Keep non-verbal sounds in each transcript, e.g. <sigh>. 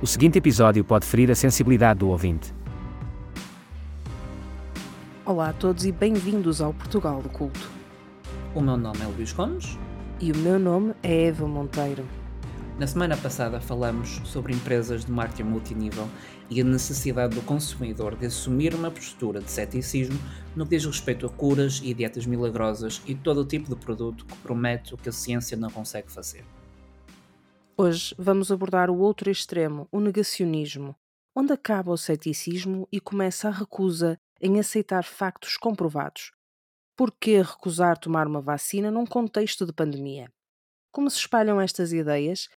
O seguinte episódio pode ferir a sensibilidade do ouvinte. Olá a todos e bem-vindos ao Portugal do Culto. O meu nome é Luís Gomes. E o meu nome é Eva Monteiro. Na semana passada falamos sobre empresas de marketing multinível e a necessidade do consumidor de assumir uma postura de ceticismo no que diz respeito a curas e dietas milagrosas e todo o tipo de produto que promete o que a ciência não consegue fazer. Hoje vamos abordar o outro extremo, o negacionismo, onde acaba o ceticismo e começa a recusa em aceitar factos comprovados. Por que recusar tomar uma vacina num contexto de pandemia? Como se espalham estas ideias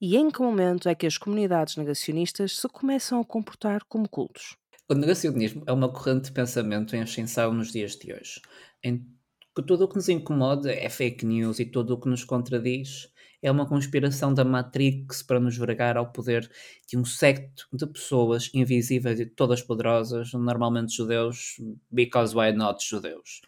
e em que momento é que as comunidades negacionistas se começam a comportar como cultos? O negacionismo é uma corrente de pensamento em ascensão nos dias de hoje, em que tudo o que nos incomoda é fake news e tudo o que nos contradiz é uma conspiração da Matrix para nos vergar ao poder de um secto de pessoas invisíveis e todas poderosas, normalmente judeus, because why not judeus?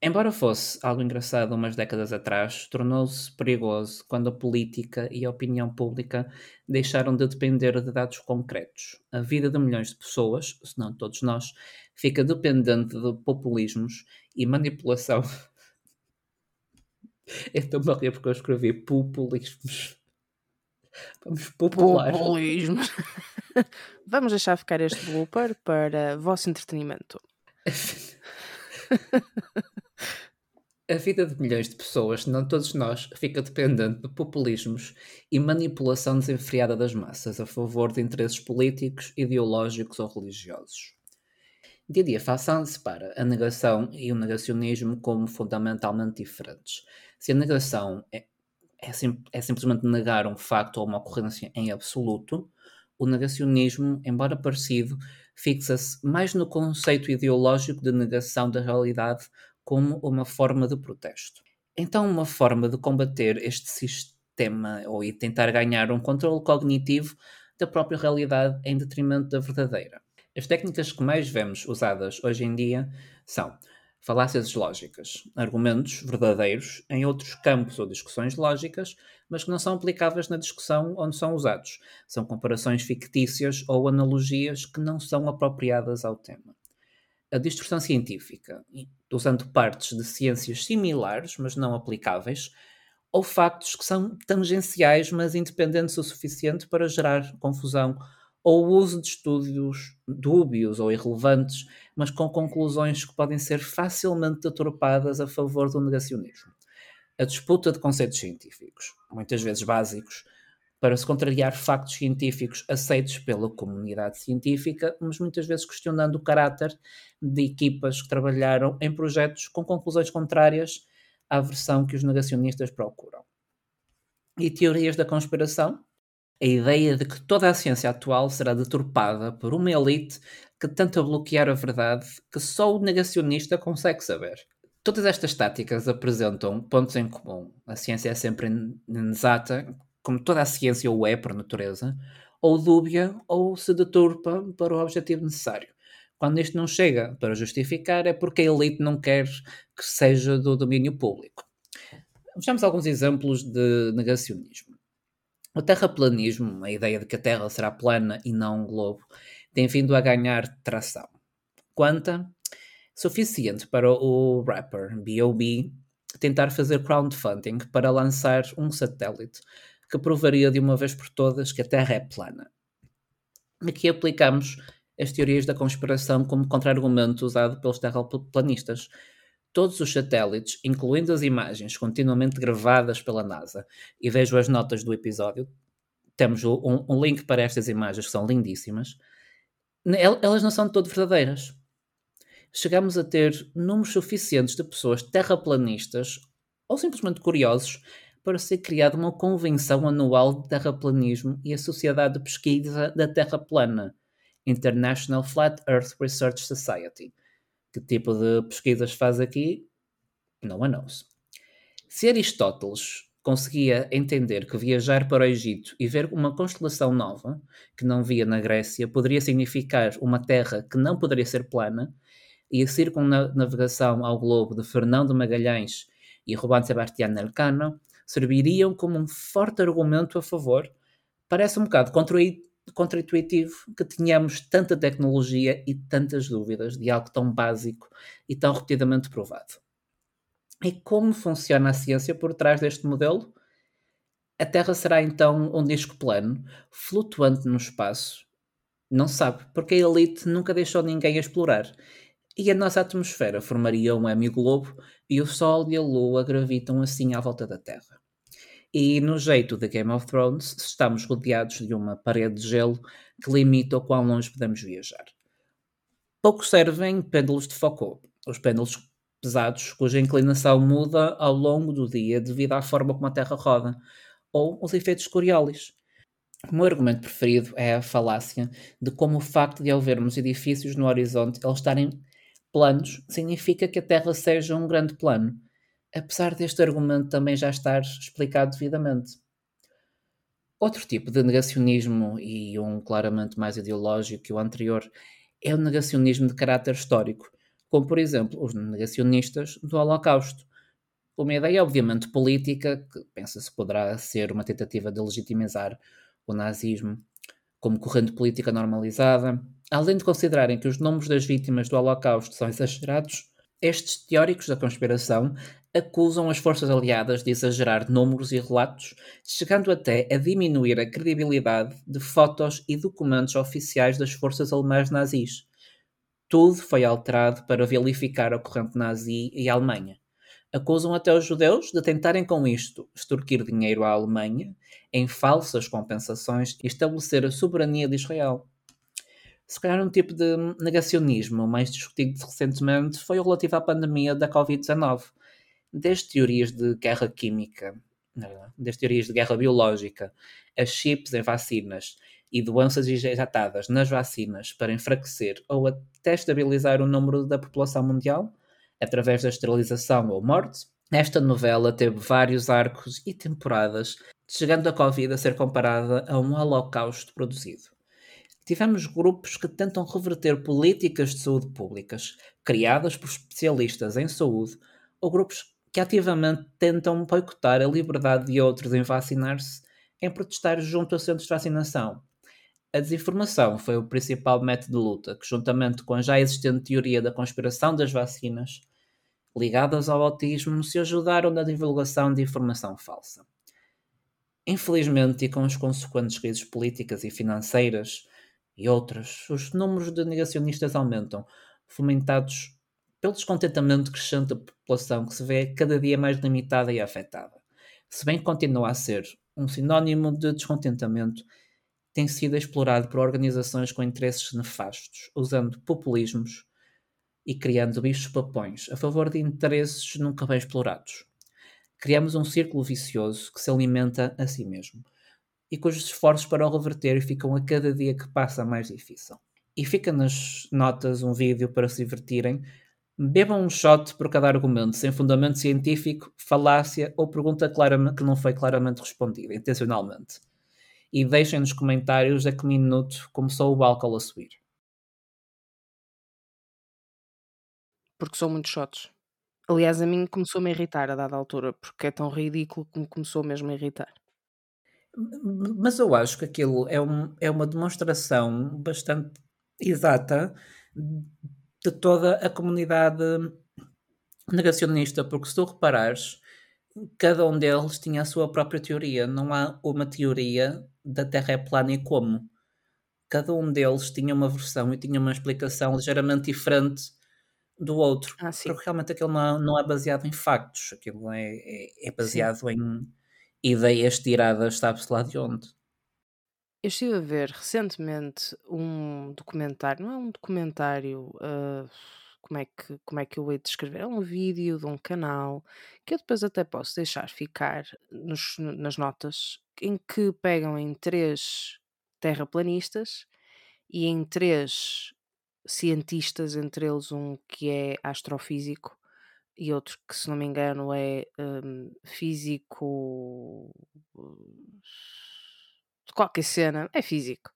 Embora fosse algo engraçado umas décadas atrás, tornou-se perigoso quando a política e a opinião pública deixaram de depender de dados concretos. A vida de milhões de pessoas, se não todos nós, fica dependente de populismos e manipulação <laughs> Estou-me a rir porque eu escrevi populismos. Vamos popular. Populismos. <laughs> Vamos deixar ficar este blooper para vosso entretenimento. A vida de milhões de pessoas, não todos nós, fica dependente de populismos e manipulação desenfreada das massas a favor de interesses políticos, ideológicos ou religiosos. Didia façam-se para a negação e o negacionismo como fundamentalmente diferentes. Se a negação é, é, sim, é simplesmente negar um facto ou uma ocorrência em absoluto, o negacionismo, embora parecido, fixa-se mais no conceito ideológico de negação da realidade como uma forma de protesto. Então, uma forma de combater este sistema ou tentar ganhar um controle cognitivo da própria realidade em detrimento da verdadeira. As técnicas que mais vemos usadas hoje em dia são falácias lógicas, argumentos verdadeiros em outros campos ou discussões lógicas, mas que não são aplicáveis na discussão onde são usados. São comparações fictícias ou analogias que não são apropriadas ao tema. A distorção científica, usando partes de ciências similares, mas não aplicáveis, ou factos que são tangenciais, mas independentes o suficiente para gerar confusão ou o uso de estudos dúbios ou irrelevantes, mas com conclusões que podem ser facilmente deturpadas a favor do negacionismo. A disputa de conceitos científicos, muitas vezes básicos, para se contrariar factos científicos aceitos pela comunidade científica, mas muitas vezes questionando o caráter de equipas que trabalharam em projetos com conclusões contrárias à versão que os negacionistas procuram. E teorias da conspiração, a ideia de que toda a ciência atual será deturpada por uma elite que tenta bloquear a verdade que só o negacionista consegue saber. Todas estas táticas apresentam pontos em comum. A ciência é sempre inexata, como toda a ciência o é por natureza, ou dúbia ou se deturpa para o objetivo necessário. Quando isto não chega para justificar, é porque a elite não quer que seja do domínio público. Vejamos alguns exemplos de negacionismo. O terraplanismo, a ideia de que a Terra será plana e não um globo, tem vindo a ganhar tração. Quanta? Suficiente para o rapper B.O.B. tentar fazer crowdfunding para lançar um satélite que provaria de uma vez por todas que a Terra é plana. Aqui aplicamos as teorias da conspiração como contra-argumento usado pelos terraplanistas, todos os satélites, incluindo as imagens continuamente gravadas pela NASA, e vejo as notas do episódio, temos um, um link para estas imagens que são lindíssimas, elas não são de todo verdadeiras. Chegamos a ter números suficientes de pessoas terraplanistas ou simplesmente curiosos para ser criada uma convenção anual de terraplanismo e a Sociedade de Pesquisa da Terra Plana, International Flat Earth Research Society, que tipo de pesquisas faz aqui, não a nós. Se Aristóteles conseguia entender que viajar para o Egito e ver uma constelação nova, que não via na Grécia, poderia significar uma terra que não poderia ser plana, e a circunnavegação ao globo de Fernando Magalhães e Juan Sebastián Elcano serviriam como um forte argumento a favor, parece um bocado contraintuitivo que tenhamos tanta tecnologia e tantas dúvidas de algo tão básico e tão repetidamente provado. E como funciona a ciência por trás deste modelo? A Terra será então um disco plano, flutuante no espaço? Não sabe, porque a elite nunca deixou ninguém a explorar. E a nossa atmosfera formaria um hemiglobo e o Sol e a Lua gravitam assim à volta da Terra. E no jeito de Game of Thrones, estamos rodeados de uma parede de gelo que limita o quão longe podemos viajar. Pouco servem pêndulos de Foucault, os pêndulos pesados cuja inclinação muda ao longo do dia devido à forma como a Terra roda, ou os efeitos Coriolis. O meu argumento preferido é a falácia de como o facto de ao vermos edifícios no horizonte eles estarem planos significa que a Terra seja um grande plano, apesar deste argumento também já estar explicado devidamente. Outro tipo de negacionismo, e um claramente mais ideológico que o anterior, é o negacionismo de caráter histórico, como por exemplo os negacionistas do Holocausto. Uma ideia obviamente política, que pensa-se poderá ser uma tentativa de legitimizar o nazismo como corrente política normalizada, além de considerarem que os números das vítimas do Holocausto são exagerados, estes teóricos da conspiração acusam as forças aliadas de exagerar números e relatos, chegando até a diminuir a credibilidade de fotos e documentos oficiais das forças alemãs nazis. Tudo foi alterado para vilificar a corrente nazi e a Alemanha. Acusam até os judeus de tentarem com isto extorquir dinheiro à Alemanha em falsas compensações e estabelecer a soberania de Israel. Se calhar um tipo de negacionismo mais discutido recentemente foi o relativo à pandemia da Covid-19 desde teorias de guerra química, desde teorias de guerra biológica, a chips em vacinas e doenças injetadas nas vacinas para enfraquecer ou até estabilizar o número da população mundial, através da esterilização ou morte, esta novela teve vários arcos e temporadas, chegando a Covid a ser comparada a um holocausto produzido. Tivemos grupos que tentam reverter políticas de saúde públicas, criadas por especialistas em saúde, ou grupos que ativamente tentam boicotar a liberdade de outros em vacinar-se em protestar junto a centros de vacinação. A desinformação foi o principal método de luta, que, juntamente com a já existente teoria da conspiração das vacinas, ligadas ao autismo, se ajudaram na divulgação de informação falsa. Infelizmente, e com as consequentes crises políticas e financeiras e outras, os números de negacionistas aumentam, fomentados pelo descontentamento crescente da população que se vê cada dia mais limitada e afetada. Se bem que continua a ser um sinónimo de descontentamento, tem sido explorado por organizações com interesses nefastos, usando populismos e criando bichos-papões a favor de interesses nunca bem explorados. Criamos um círculo vicioso que se alimenta a si mesmo e cujos esforços para o reverter ficam a cada dia que passa mais difícil. E fica nas notas um vídeo para se divertirem Bebam um shot por cada argumento, sem fundamento científico, falácia ou pergunta que não foi claramente respondida, intencionalmente. E deixem nos comentários a que minuto começou o álcool a subir. Porque são muitos shots. Aliás, a mim começou-me a irritar a dada altura, porque é tão ridículo que me começou mesmo a irritar. Mas eu acho que aquilo é, um, é uma demonstração bastante exata de toda a comunidade negacionista, porque se tu reparares, cada um deles tinha a sua própria teoria. Não há uma teoria da Terra é plana e como. Cada um deles tinha uma versão e tinha uma explicação ligeiramente diferente do outro. Ah, porque realmente aquilo não, não é baseado em factos, aquilo é, é, é baseado sim. em ideias tiradas, sabe-se lá de onde. Eu estive a ver recentemente um documentário, não é um documentário, ah, como é que, como é que eu hei de descrever? É um vídeo de um canal que eu depois até posso deixar ficar nos- nas notas, em que pegam em três terraplanistas e em três cientistas, entre eles um que é astrofísico e outro que, se não me engano, é hum, físico qualquer cena, é físico.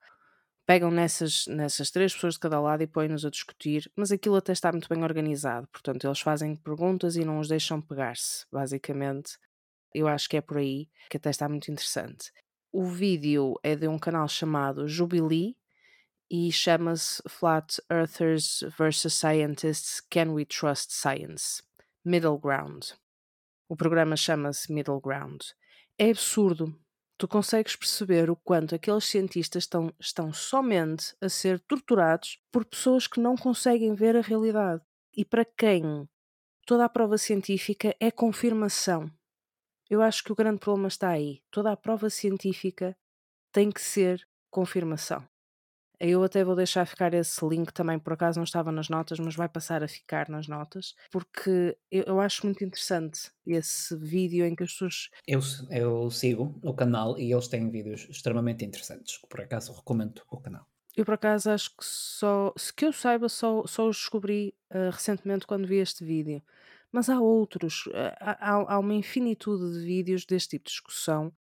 Pegam nessas, nessas três pessoas de cada lado e põem-nos a discutir, mas aquilo até está muito bem organizado. Portanto, eles fazem perguntas e não os deixam pegar-se, basicamente. Eu acho que é por aí que até está muito interessante. O vídeo é de um canal chamado Jubilee e chama-se Flat Earthers vs Scientists Can We Trust Science? Middle Ground. O programa chama-se Middle Ground. É absurdo. Tu consegues perceber o quanto aqueles cientistas estão, estão somente a ser torturados por pessoas que não conseguem ver a realidade. E para quem toda a prova científica é confirmação. Eu acho que o grande problema está aí. Toda a prova científica tem que ser confirmação. Eu até vou deixar ficar esse link também, por acaso não estava nas notas, mas vai passar a ficar nas notas, porque eu, eu acho muito interessante esse vídeo em que as pessoas. Eu, eu sigo o canal e eles têm vídeos extremamente interessantes, por acaso recomendo o canal. Eu por acaso acho que só, se que eu saiba, só, só os descobri uh, recentemente quando vi este vídeo. Mas há outros, uh, há, há uma infinitude de vídeos deste tipo de discussão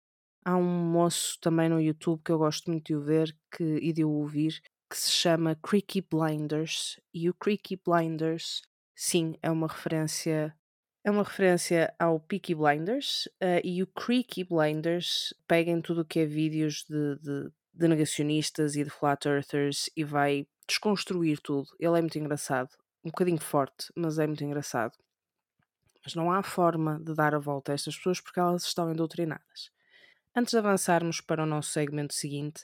Há um moço também no YouTube que eu gosto muito de o ver que, e de o ouvir, que se chama Creaky Blinders. E o Creaky Blinders, sim, é uma referência. É uma referência ao Peaky Blinders uh, e o Creaky Blinders pega em tudo o que é vídeos de, de, de negacionistas e de flat earthers e vai desconstruir tudo. Ele é muito engraçado, um bocadinho forte, mas é muito engraçado. Mas não há forma de dar a volta a estas pessoas porque elas estão endoutrinadas. Antes de avançarmos para o nosso segmento seguinte,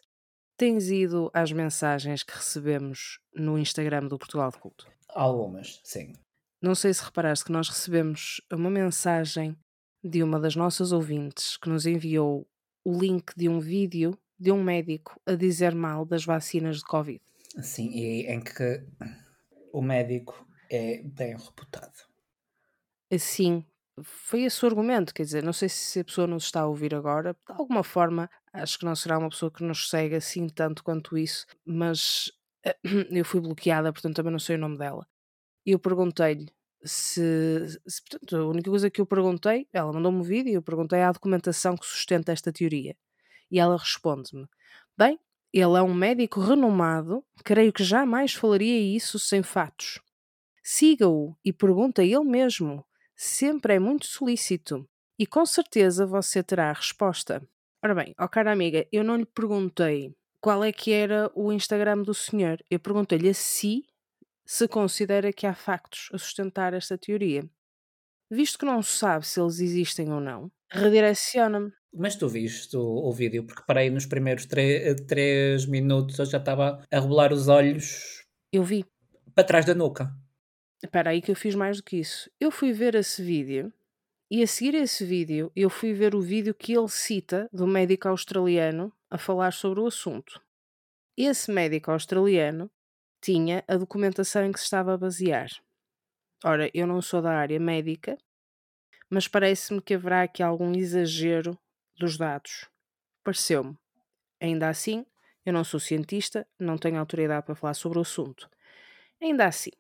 tens ido às mensagens que recebemos no Instagram do Portugal de Culto? Algumas, sim. Não sei se reparaste que nós recebemos uma mensagem de uma das nossas ouvintes que nos enviou o link de um vídeo de um médico a dizer mal das vacinas de Covid. Sim, e em que o médico é bem reputado. Sim, foi esse o argumento, quer dizer, não sei se a pessoa nos está a ouvir agora, de alguma forma, acho que não será uma pessoa que nos segue assim tanto quanto isso, mas <clears throat> eu fui bloqueada, portanto também não sei o nome dela. E eu perguntei-lhe se, se, portanto, a única coisa que eu perguntei, ela mandou-me um vídeo e eu perguntei a documentação que sustenta esta teoria. E ela responde-me: Bem, ele é um médico renomado, creio que jamais falaria isso sem fatos. Siga-o e pergunta a ele mesmo sempre é muito solícito e com certeza você terá a resposta. Ora bem, ó cara amiga, eu não lhe perguntei qual é que era o Instagram do senhor. Eu perguntei-lhe a si se considera que há factos a sustentar esta teoria. Visto que não sabe se eles existem ou não, redireciona-me. Mas tu viste o, o, vídeo, porque parei nos primeiros três minutos, eu já estava a rebolar os olhos. Eu vi. Para trás da nuca. Espera aí que eu fiz mais do que isso. Eu fui ver esse vídeo e a seguir esse vídeo eu fui ver o vídeo que ele cita do médico australiano a falar sobre o assunto. Esse médico australiano tinha a documentação em que se estava a basear. Ora, eu não sou da área médica, mas parece-me que haverá aqui algum exagero dos dados. Pareceu-me. Ainda assim, eu não sou cientista, não tenho autoridade para falar sobre o assunto. Ainda assim,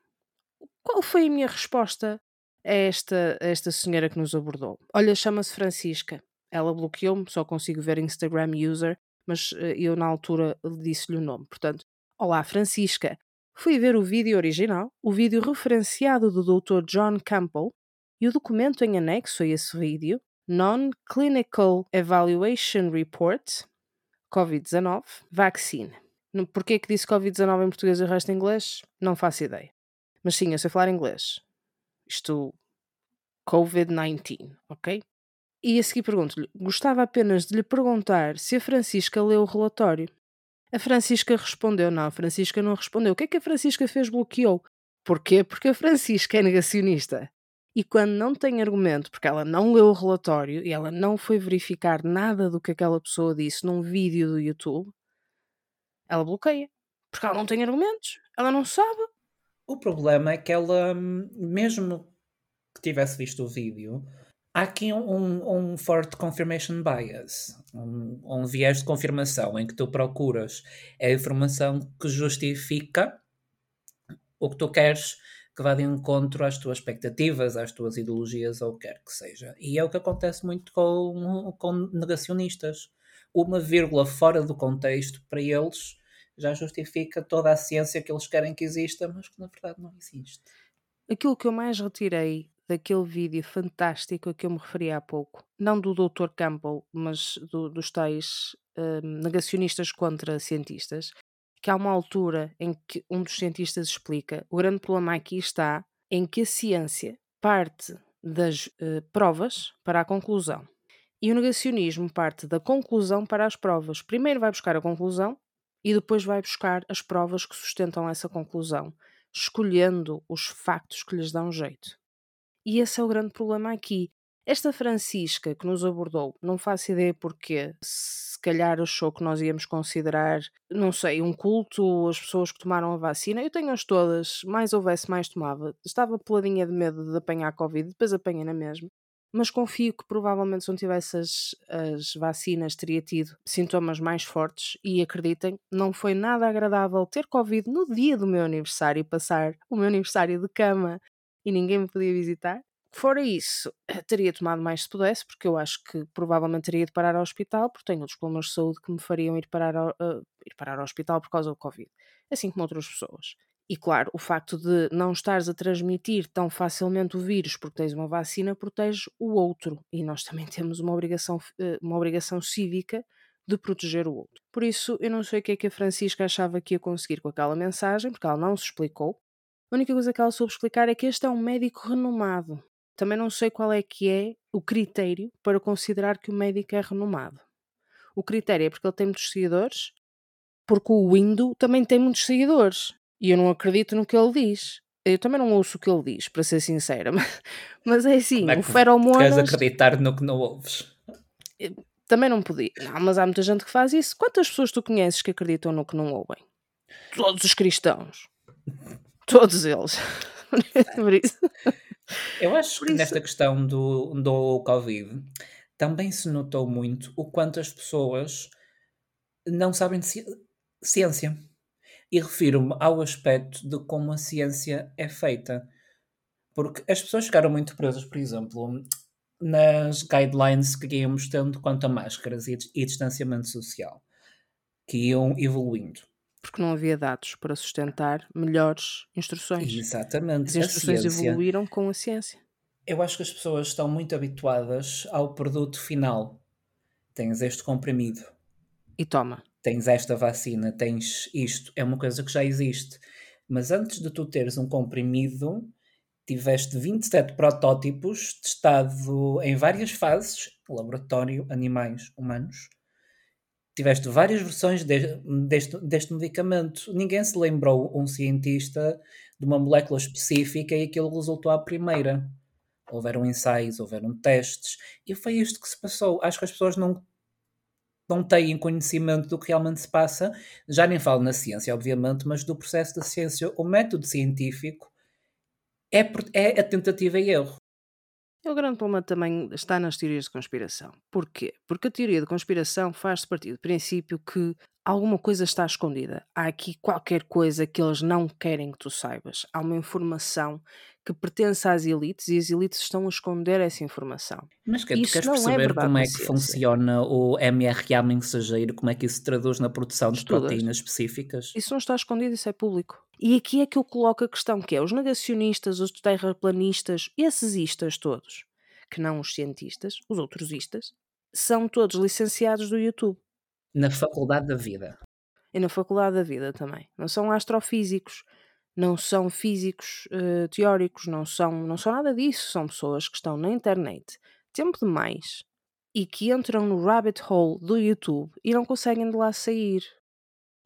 qual foi a minha resposta a esta, a esta senhora que nos abordou? Olha, chama-se Francisca. Ela bloqueou-me, só consigo ver Instagram user, mas eh, eu na altura disse-lhe o nome. Portanto, olá Francisca. Fui ver o vídeo original, o vídeo referenciado do Dr. John Campbell e o documento em anexo a esse vídeo, Non-Clinical Evaluation Report, COVID-19, Vaccine. Porquê que disse Covid-19 em português e o resto em inglês? Não faço ideia. Mas sim, eu sei falar inglês. Isto. Covid-19, ok? E a seguir pergunto-lhe: gostava apenas de lhe perguntar se a Francisca leu o relatório. A Francisca respondeu: não, a Francisca não respondeu. O que é que a Francisca fez? Bloqueou. Porquê? Porque a Francisca é negacionista. E quando não tem argumento, porque ela não leu o relatório e ela não foi verificar nada do que aquela pessoa disse num vídeo do YouTube, ela bloqueia. Porque ela não tem argumentos, ela não sabe. O problema é que ela, mesmo que tivesse visto o vídeo, há aqui um, um forte confirmation bias, um, um viés de confirmação em que tu procuras a informação que justifica o que tu queres que vá de encontro às tuas expectativas, às tuas ideologias ou o que quer que seja. E é o que acontece muito com, com negacionistas. Uma vírgula fora do contexto para eles já justifica toda a ciência que eles querem que exista, mas que na verdade não existe. Aquilo que eu mais retirei daquele vídeo fantástico a que eu me referi há pouco, não do Dr. Campbell, mas do, dos tais hum, negacionistas contra cientistas, que há uma altura em que um dos cientistas explica: o grande problema aqui está em que a ciência parte das uh, provas para a conclusão. E o negacionismo parte da conclusão para as provas. Primeiro vai buscar a conclusão e depois vai buscar as provas que sustentam essa conclusão, escolhendo os factos que lhes dão jeito. E esse é o grande problema aqui. Esta Francisca que nos abordou, não faço ideia porquê. Se calhar achou que nós íamos considerar, não sei, um culto, as pessoas que tomaram a vacina. Eu tenho-as todas, mais houvesse, mais tomava. Estava peladinha de medo de apanhar Covid, depois apanhei na mesma. Mas confio que provavelmente se não tivesse as, as vacinas teria tido sintomas mais fortes e acreditem, não foi nada agradável ter Covid no dia do meu aniversário e passar o meu aniversário de cama e ninguém me podia visitar. Fora isso, eh, teria tomado mais se pudesse, porque eu acho que provavelmente teria de parar ao hospital, porque tenho outros problemas de saúde que me fariam ir parar ao, uh, ir parar ao hospital por causa do Covid, assim como outras pessoas. E claro, o facto de não estares a transmitir tão facilmente o vírus porque tens uma vacina protege o outro. E nós <laughs> também temos uma obrigação, eh, uma obrigação cívica de proteger o outro. Por isso, eu não sei o que é que a Francisca achava que ia conseguir com aquela mensagem, porque ela não se explicou. A única coisa que ela soube explicar é que este é um médico renomado. Também não sei qual é que é o critério para considerar que o médico é renomado. O critério é porque ele tem muitos seguidores, porque o Windows também tem muitos seguidores. E eu não acredito no que ele diz. Eu também não ouço o que ele diz, para ser sincera. <laughs> Mas, mas é assim, é o Feromonas... Queres acreditar no que não ouves? Também não podia. Não, mas há muita gente que faz isso. Quantas pessoas tu conheces que acreditam no que não ouvem? Todos os cristãos. <laughs> Todos eles. <laughs> Por isso... Eu acho Por que isso... nesta questão do, do Covid também se notou muito o quanto as pessoas não sabem de ci ciência. E refiro-me ao aspecto de como a ciência é feita. Porque as pessoas ficaram muito presas, por exemplo, nas guidelines que íamos tendo quanto a máscaras e, e distanciamento social, que iam evoluindo porque não havia dados para sustentar melhores instruções. Exatamente. As instruções ciência, evoluíram com a ciência. Eu acho que as pessoas estão muito habituadas ao produto final. Tens este comprimido. E toma. Tens esta vacina, tens isto. É uma coisa que já existe. Mas antes de tu teres um comprimido, tiveste 27 protótipos testado em várias fases, laboratório, animais, humanos, tiveste várias versões de, deste, deste medicamento. Ninguém se lembrou, um cientista, de uma molécula específica e aquilo resultou à primeira. Houveram ensaios, houveram testes, e foi isto que se passou. Acho que as pessoas não, não têm conhecimento do que realmente se passa, já nem falo na ciência, obviamente, mas do processo da ciência. O método científico é, é a tentativa e erro. O grande problema também está nas teorias de conspiração. Porquê? Porque a teoria de conspiração faz-se partir do princípio que alguma coisa está escondida. Há aqui qualquer coisa que eles não querem que tu saibas. Há uma informação que pertence às elites e as elites estão a esconder essa informação. Mas que, tu queres é perceber é como é que funciona o mRNA mensageiro, como é que isso se traduz na produção de Estudas. proteínas específicas? Isso não está escondido, isso é público. E aqui é que eu coloco a questão que é os negacionistas, os terraplanistas, esses istas todos, que não os cientistas, os outros istas, são todos licenciados do YouTube. Na faculdade da vida. E na faculdade da vida também. Não são astrofísicos, não são físicos uh, teóricos, não são, não são nada disso. São pessoas que estão na internet tempo demais e que entram no rabbit hole do YouTube e não conseguem de lá sair.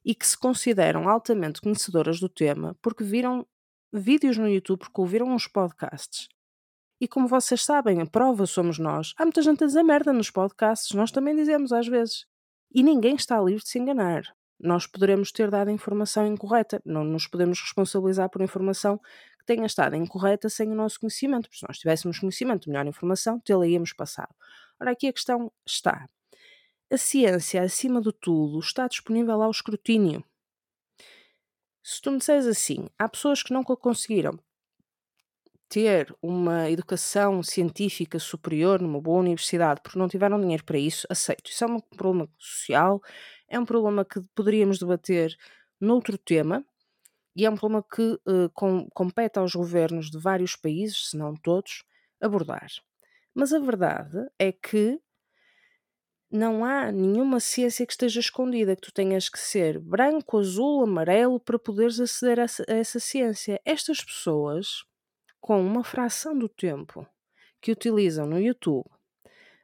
E que se consideram altamente conhecedoras do tema porque viram vídeos no YouTube, porque ouviram uns podcasts. E como vocês sabem, a prova somos nós. Há muita gente a dizer merda nos podcasts, nós também dizemos às vezes. E ninguém está livre de se enganar nós poderemos ter dado informação incorreta. Não nos podemos responsabilizar por informação que tenha estado incorreta sem o nosso conhecimento, porque se nós tivéssemos conhecimento, melhor informação, tê-la passado. Ora, aqui a questão está. A ciência, acima de tudo, está disponível ao escrutínio. Se tu me disseres assim, há pessoas que nunca conseguiram ter uma educação científica superior numa boa universidade porque não tiveram dinheiro para isso, aceito. Isso é um problema social, é um problema que poderíamos debater noutro tema e é um problema que uh, com, compete aos governos de vários países, se não todos, abordar. Mas a verdade é que não há nenhuma ciência que esteja escondida, que tu tenhas que ser branco, azul, amarelo para poderes aceder a essa, a essa ciência. Estas pessoas, com uma fração do tempo que utilizam no YouTube,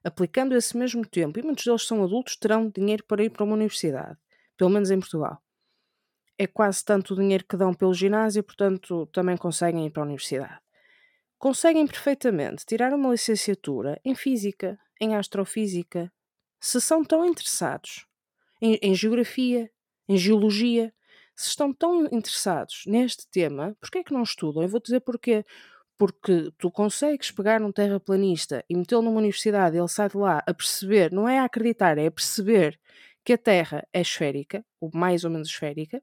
aplicando esse mesmo tempo, e muitos deles são adultos, terão dinheiro para ir para uma universidade, pelo menos em Portugal. É quase tanto o dinheiro que dão pelo ginásio, portanto também conseguem ir para a universidade. Conseguem perfeitamente tirar uma licenciatura em física, em astrofísica, se são tão interessados em, em geografia, em geologia, se estão tão interessados neste tema, porquê é que não estudam? Eu vou dizer porquê. Porque tu consegues pegar num terraplanista e metê-lo numa universidade ele sai de lá a perceber, não é a acreditar, é a perceber que a Terra é esférica, ou mais ou menos esférica,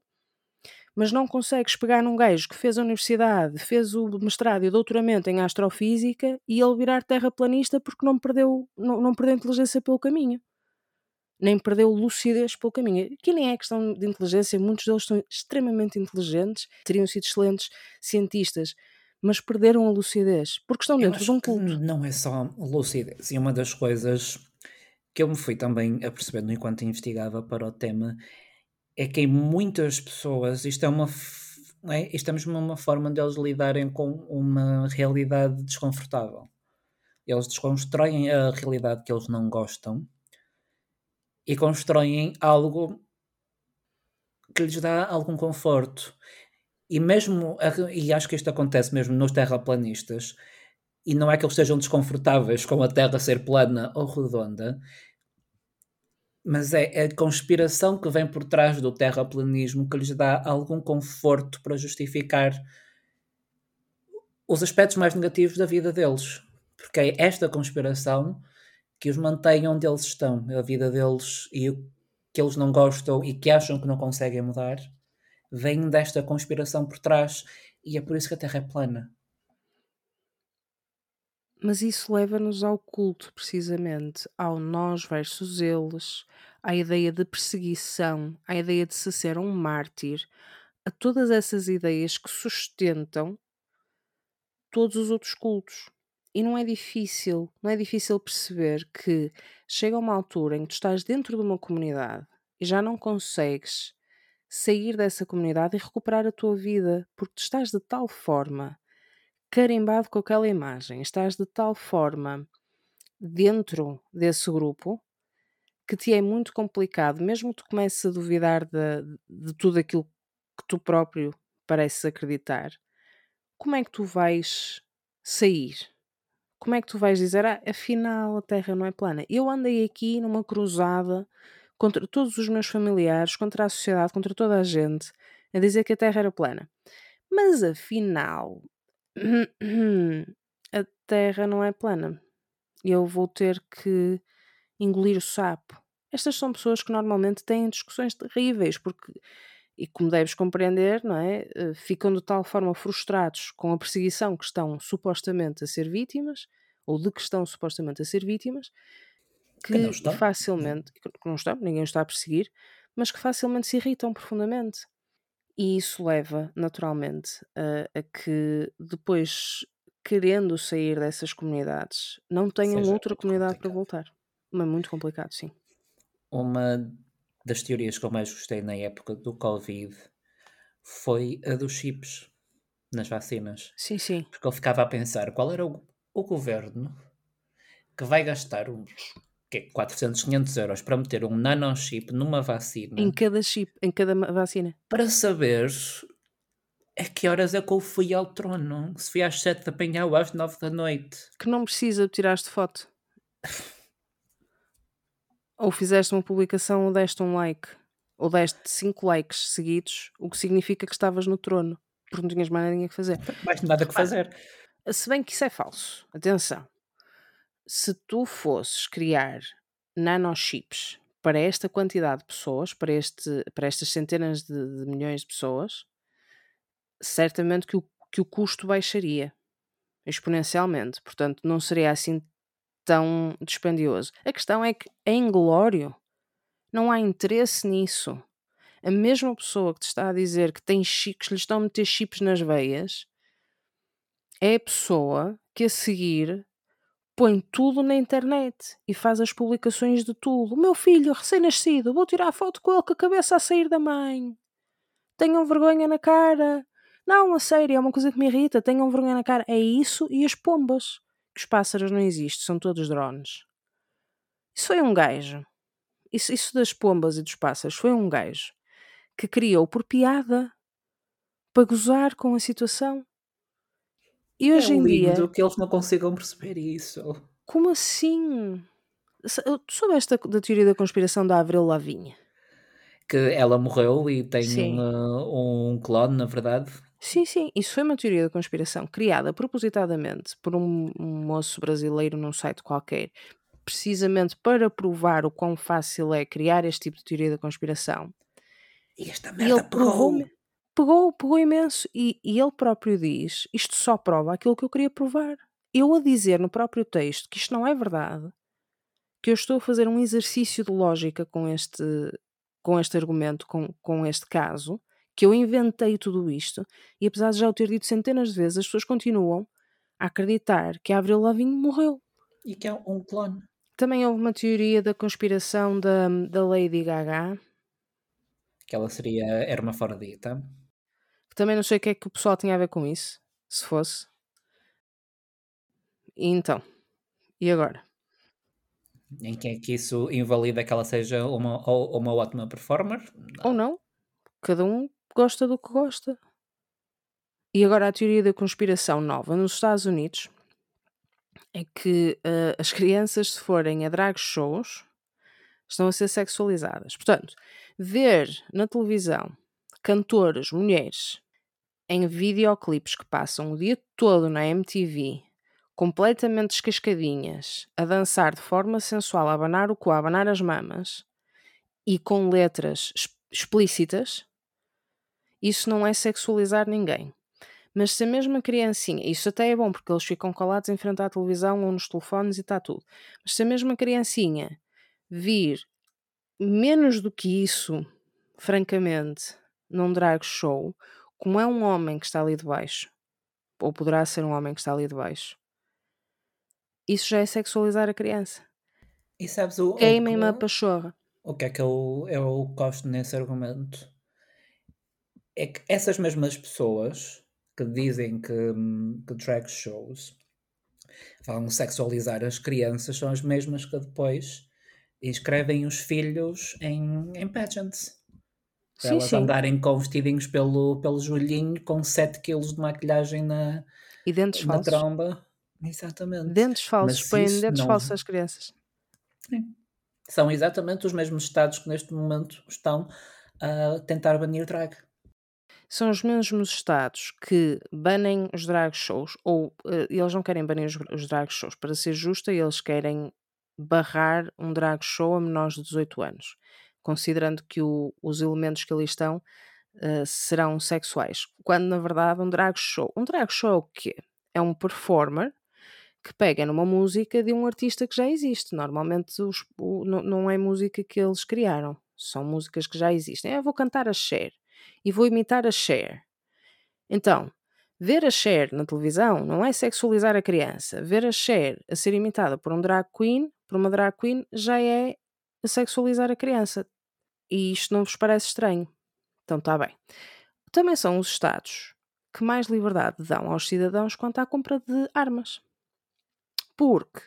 mas não consegues pegar num gajo que fez a universidade, fez o mestrado e o doutoramento em astrofísica e ele virar terraplanista porque não perdeu, não, não perdeu inteligência pelo caminho nem perdeu lucidez pelo caminho. Aqui nem é questão de inteligência, muitos deles são extremamente inteligentes, teriam sido excelentes cientistas, mas perderam a lucidez porque estão dentro de um culto. Não é só lucidez, e uma das coisas que eu me fui também apercebendo enquanto investigava para o tema é que em muitas pessoas isto é uma é, estamos numa forma deles lidarem com uma realidade desconfortável. Eles desconstroem a realidade que eles não gostam e constroem algo que lhes dá algum conforto. E mesmo, e acho que isto acontece mesmo nos terraplanistas, e não é que eles estejam desconfortáveis com a Terra ser plana ou redonda, mas é a conspiração que vem por trás do terraplanismo que lhes dá algum conforto para justificar os aspectos mais negativos da vida deles. Porque é esta conspiração que os mantém onde eles estão, a vida deles e o que eles não gostam e que acham que não conseguem mudar, vem desta conspiração por trás e é por isso que a Terra é plana. Mas isso leva-nos ao culto, precisamente, ao nós versus eles, à ideia de perseguição, à ideia de se ser um mártir, a todas essas ideias que sustentam todos os outros cultos. E não é difícil, não é difícil perceber que chega uma altura em que tu estás dentro de uma comunidade e já não consegues sair dessa comunidade e recuperar a tua vida, porque tu estás de tal forma carimbado com aquela imagem, estás de tal forma dentro desse grupo que te é muito complicado, mesmo que tu comeces a duvidar de, de tudo aquilo que tu próprio pareces acreditar, como é que tu vais sair? como é que tu vais dizer, ah, afinal a Terra não é plana? Eu andei aqui numa cruzada contra todos os meus familiares, contra a sociedade, contra toda a gente, a dizer que a Terra era plana. Mas afinal, <clears throat> a Terra não é plana. Eu vou ter que engolir o sapo. Estas são pessoas que normalmente têm discussões terríveis, porque, e como deves compreender, não é? Eh, ficam de tal forma frustrados com a perseguição que estão supostamente a ser vítimas, ou de que estão supostamente a ser vítimas, que, que facilmente, que não estão, ninguém está a perseguir, mas que facilmente se irritam profundamente. E isso leva, naturalmente, a, a que depois, querendo sair dessas comunidades, não tenham Seja outra comunidade complicado. para voltar. Mas muito complicado, sim. Uma das teorias que eu mais gostei na época do Covid foi a dos chips nas vacinas. Sim, sim. Porque eu ficava a pensar qual era o, o governo que vai gastar uns que 400, 500 euros para meter um nanochip numa vacina. Em cada chip, em cada vacina. Para saber a que horas é que eu fui ao trono. Se fui às 7 da manhã ou às 9 da noite. Que não precisa tirar-te foto. ou fizeste uma publicação ou deste um like. Ou deste 5 likes seguidos, o que significa que estavas no trono. Porque não tinhas mais nada que fazer. Mais nada que fazer. Se bem que isso é falso. Atenção. Se tu fosses criar nanochips para esta quantidade de pessoas, para, este, para estas centenas de, de milhões de pessoas, certamente que o, que o custo baixaria exponencialmente. Portanto, não seria assim tão dispendioso. A questão é que é inglório. Não há interesse nisso. A mesma pessoa que te está a dizer que tem chips, lhe estão a meter chips nas veias, é a pessoa que a seguir põe tudo na internet e faz as publicações de tudo. O meu filho, recém-nascido, vou tirar foto com ele com a cabeça a sair da mãe. Tenham vergonha na cara. Não, a sério, é uma coisa que me irrita. Tenham vergonha na cara. É isso e as pombas. Que os pássaros não existem, são todos drones. Isso foi um gajo. Isso, isso das pombas e dos pássaros foi um gajo que criou por piada para gozar com a situação. E É hoje em dia. que eles não consigam perceber isso. Como assim? Tu soubeste da, teoria da conspiração da Avril Lavigne? Que ela morreu e tem um, um clone, na verdade. Sim, sim, isso foi uma teoria da conspiração criada propositadamente por um, um moço brasileiro num site qualquer, precisamente para provar o quão fácil é criar este tipo de teoria da conspiração. E esta E merda ele provou, pegou. Pegou, pegou imenso. E, e ele próprio diz: Isto só prova aquilo que eu queria provar. Eu a dizer no próprio texto que isto não é verdade, que eu estou a fazer um exercício de lógica com este, com este argumento, com, com este caso, que eu inventei tudo isto, e apesar de já o ter dito centenas de vezes, as pessoas continuam a acreditar que a Avril Lavigne morreu. E que é um clone. Também houve uma teoria da conspiração da, da Lady Gaga, Que ela seria hermafrodita. Também não sei o que é que o pessoal tinha a ver com isso, se fosse. E então, e agora? Em que é que isso invalida que ela seja uma, ou- uma ótima performer? Ou não? Cada um gosta do que gosta. E agora a teoria da conspiração nova nos Estados Unidos é que eh, as crianças, se forem a drag shows, estão a ser sexualizadas. Portanto, ver na televisão cantores, mulheres, em videoclipes que passam o dia todo na MTV, completamente descascadinhas, a dançar de forma sensual, a abanar o cu, a abanar as mamas, e com letras explícitas, isso não é sexualizar ninguém. Mas se a mesma criancinha, isso até é bom porque eles ficam calados em frente à televisão ou nos telefones e está tudo. Mas se a mesma criancinha vir menos do que isso, francamente, num drag show, como é um homem que está ali debaixo, ou poderá ser um homem que está ali debaixo, isso já é sexualizar a criança. E sabes o, o, Queimem-me a pachorra. o que é que eu, eu gosto nesse argumento? É que essas mesmas pessoas que dizem que, que drag shows vão sexualizar as crianças são as mesmas que depois inscrevem os filhos em, em pageants. Para Sim, elas sim. andarem com vestidinhos pelo, pelo joelhinho com 7 kg de maquilhagem na, E dentes na falsos. tromba. Exatamente. Dentes falsos. Põem dentes não- falsos às crianças. São exatamente os mesmos estados que neste momento estão a tentar banir drag. São os mesmos estados que banem os drag shows, ou eh, eles não querem banir os, os drag shows, para ser justa, eles querem barrar um drag show a menores de 18 anos, considerando que o- os elementos que ali estão eh, serão sexuais. Quando na verdade um drag show, um drag show quê? É um performer que pega numa música de um artista que já existe. Normalmente os- o- não, é música que eles criaram, são músicas que já existem. Eu vou cantar a Cher e vou imitar a Cher. Então, ver a Cher na televisão não é sexualizar a criança. Ver a Cher a ser imitada por um drag queen, por uma drag queen, já é sexualizar a criança. E isto não vos parece estranho? Então está bem. Também são os Estados que mais liberdade dão aos cidadãos quanto à compra de armas. Porque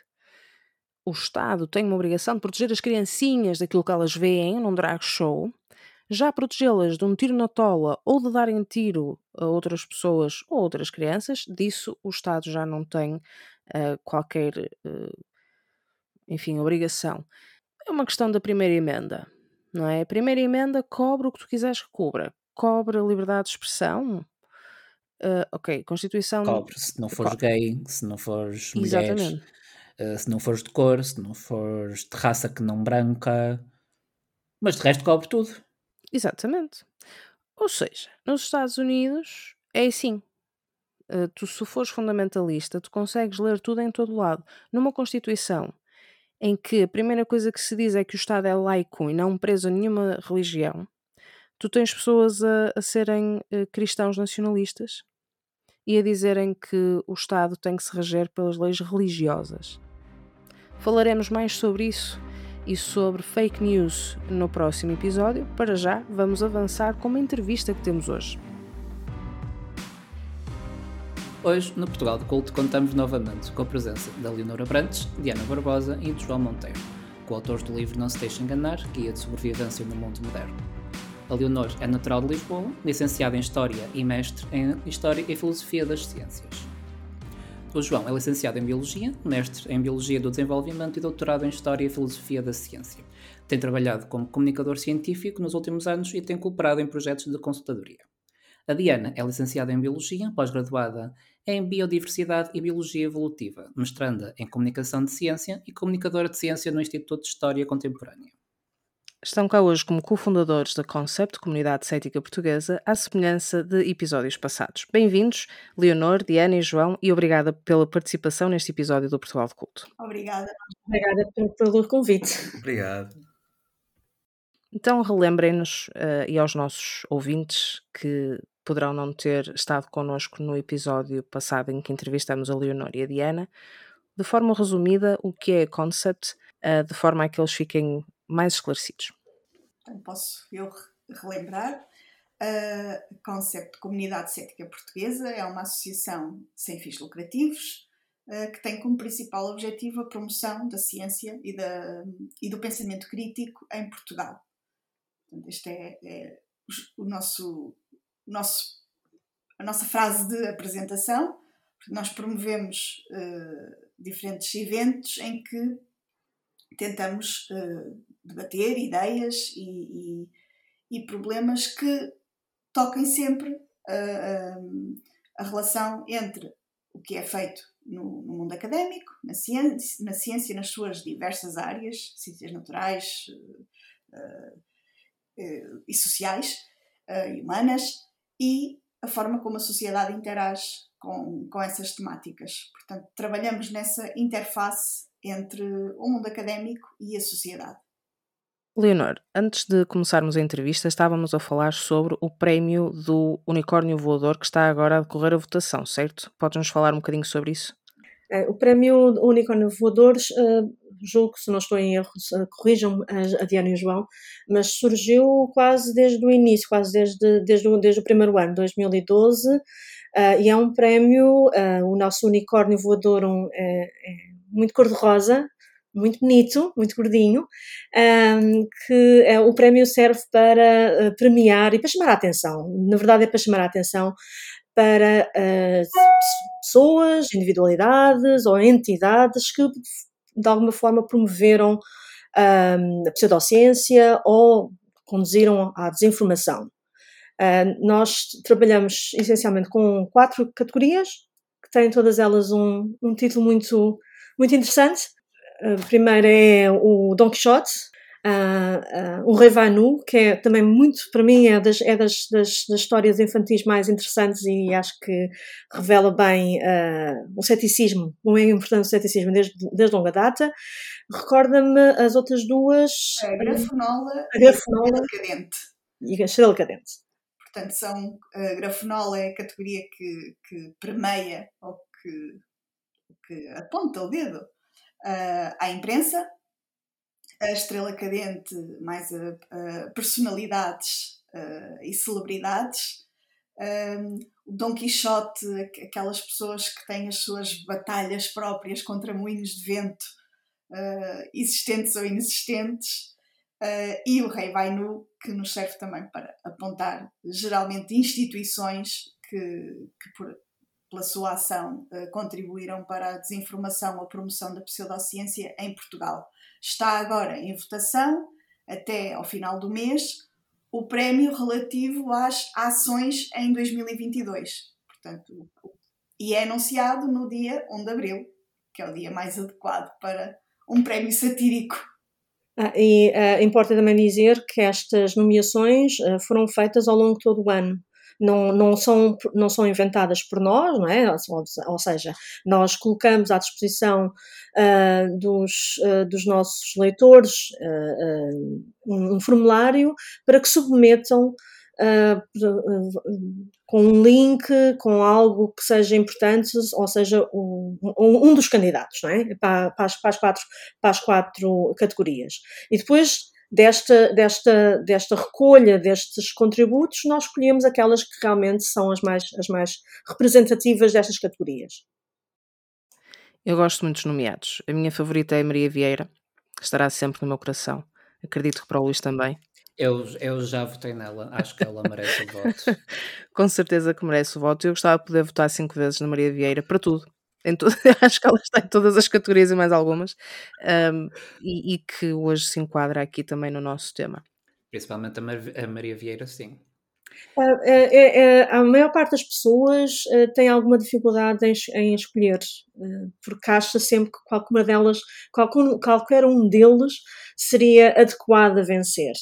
o Estado tem uma obrigação de proteger as criancinhas daquilo que elas veem num drag show, já protegê-las de um tiro na tola ou de darem tiro a outras pessoas ou outras crianças, disso o Estado já não tem eh, qualquer, eh, enfim, obrigação. É uma questão da primeira emenda, não é? A primeira emenda cobre o que tu quiseres que cubra. Cobre a liberdade de expressão. Eh, ok, Constituição. Cobre, se não fores Cobre. gay, se não fores mulher, eh, se não fores de cor, se não fores de raça que não branca. Mas de resto cobre tudo. Exatamente. Ou seja, nos Estados Unidos é assim. Uh, tu, se fores fundamentalista, tu consegues ler tudo em todo lado. Numa Constituição em que a primeira coisa que se diz é que o Estado é laico e não preso a nenhuma religião, tu tens pessoas a, a serem uh, cristãos nacionalistas e a dizerem que o Estado tem que se reger pelas leis religiosas. Falaremos mais sobre isso e sobre fake news no próximo episódio. Para já, vamos avançar com uma entrevista que temos hoje. Hoje, no Portugal de Culto, contamos novamente com a presença da Leonora Brantes, Diana Barbosa e de João Monteiro, coautores do livro Não se deixe enganar, Guia de Sobrevivência no Mundo Moderno. A Leonor é natural de Lisboa, licenciada em História e mestre em História e Filosofia das Ciências. O João é licenciado em Biologia, mestre em Biologia do Desenvolvimento e doutorado em História e Filosofia da Ciência. Tem trabalhado como comunicador científico nos últimos anos e tem cooperado em projetos de consultadoria. A Diana é licenciada em Biologia, pós-graduada em Biodiversidade e Biologia Evolutiva, mestranda em Comunicação de Ciência e comunicadora de Ciência no Instituto de História Contemporânea. Estão cá hoje como cofundadores da Concept Comunidade Cética Portuguesa, à semelhança de episódios passados. Bem-vindos, Leonor, Diana e João, e obrigada pela participação neste episódio do Portugal de Culto. Obrigada. Obrigada pelo convite. Obrigado. Então, relembrem-nos uh, e aos nossos ouvintes que poderão não ter estado connosco no episódio passado em que entrevistamos a Leonor e a Diana, de forma resumida, o que é Concept, uh, de forma a que eles fiquem mais esclarecidos. Então, posso eu relembrar. A Concept Comunidade Cética Portuguesa é uma associação sem fins lucrativos uh, que tem como principal objetivo a promoção da ciência e, da, e do pensamento crítico em Portugal. Este é, é o nosso nosso, a nossa frase de apresentação. Nós promovemos uh, diferentes eventos em que tentamos uh, debater ideias e, e, e, problemas que toquem sempre a, relação entre o que é feito no, no mundo académico, na ciência, na ciência, nas suas diversas áreas, ciências naturais uh, e sociais e humanas, e a forma como a sociedade interage com, com essas temáticas. Portanto, trabalhamos nessa interface entre o mundo académico e a sociedade. Leonor, antes de começarmos a entrevista, estávamos a falar sobre o prémio do Unicórnio Voador que está agora a decorrer a votação, certo? Podes-nos falar um bocadinho sobre isso? É, o prémio Unicórnio Voadores uh, julgo, se não estou em erro, corrijam-me a Diana e o João, mas surgiu quase desde o início, quase desde, desde, o, desde o primeiro ano, 2012, uh, e é um prémio, o nosso unicórnio voador um, é, é muito cor-de-rosa, muito bonito, muito gordinho, um, que é, o prémio serve para premiar e para chamar a atenção. Na verdade, é para chamar a atenção para uh, pessoas, individualidades ou entidades que de alguma forma promoveram um, a pseudociência ou conduziram à desinformação. Uh, nós trabalhamos essencialmente com quatro categorias, que têm todas elas um, um título muito, muito interessante. A primeira é o Don Quixote, uh, uh, o Rei Vanu, que é também muito, para mim, é das, é das, das, das histórias infantis mais interessantes e acho que revela bem uh, o ceticismo, como é importante o ceticismo desde, desde longa data. Recorda-me as outras duas. A grafenola, a grafenola e a cadente. E a estrela cadente. Portanto, são, a grafenola é a categoria que, que permeia ou que, que aponta o dedo uh, à imprensa, a estrela cadente, mais a, a personalidades uh, e celebridades. Um, o Dom Quixote, aquelas pessoas que têm as suas batalhas próprias contra moinhos de vento, uh, existentes ou inexistentes, uh, e o Rei Vainu, que nos serve também para apontar geralmente instituições que, que por, pela sua ação, uh, contribuíram para a desinformação ou promoção da pseudociência em Portugal está agora em votação até ao final do mês o prémio relativo às ações em 2022. Portanto, e é anunciado no dia 1 de abril, que é o dia mais adequado para um prémio satírico. Ah, e uh, importa também dizer que estas nomeações uh, foram feitas ao longo de todo o ano não, não, são, não são inventadas por nós, não é? Ou, seja, nós colocamos à disposição uh, dos, uh, dos nossos leitores uh, um, um, formulário para que submetam com um link, com algo que seja importante, ou seja, um, um dos candidatos, não é? Para, para, as, para, as quatro, para as quatro categorias. E depois desta, desta, desta recolha destes contributos, nós escolhemos aquelas que realmente são as mais, as mais representativas destas categorias. Eu gosto muito dos nomeados. A minha favorita é a Maria Vieira, estará sempre no meu coração. Acredito que para o Luís também. Eu, eu já votei nela, acho que ela merece o voto. <laughs> Com certeza que merece o voto. Eu gostava de poder votar cinco vezes na Maria Vieira, para tudo. <laughs> Acho que ela está em todas as categorias e mais algumas. Um, e, e, que hoje se enquadra aqui também no nosso tema. Principalmente a, Mar a Maria Vieira, sim. É, é, é, a maior parte das pessoas uh, tem alguma dificuldade em, em escolher, uh, porque acha sempre que qualquer delas, qualquer, qualquer um deles seria adequado a vencer.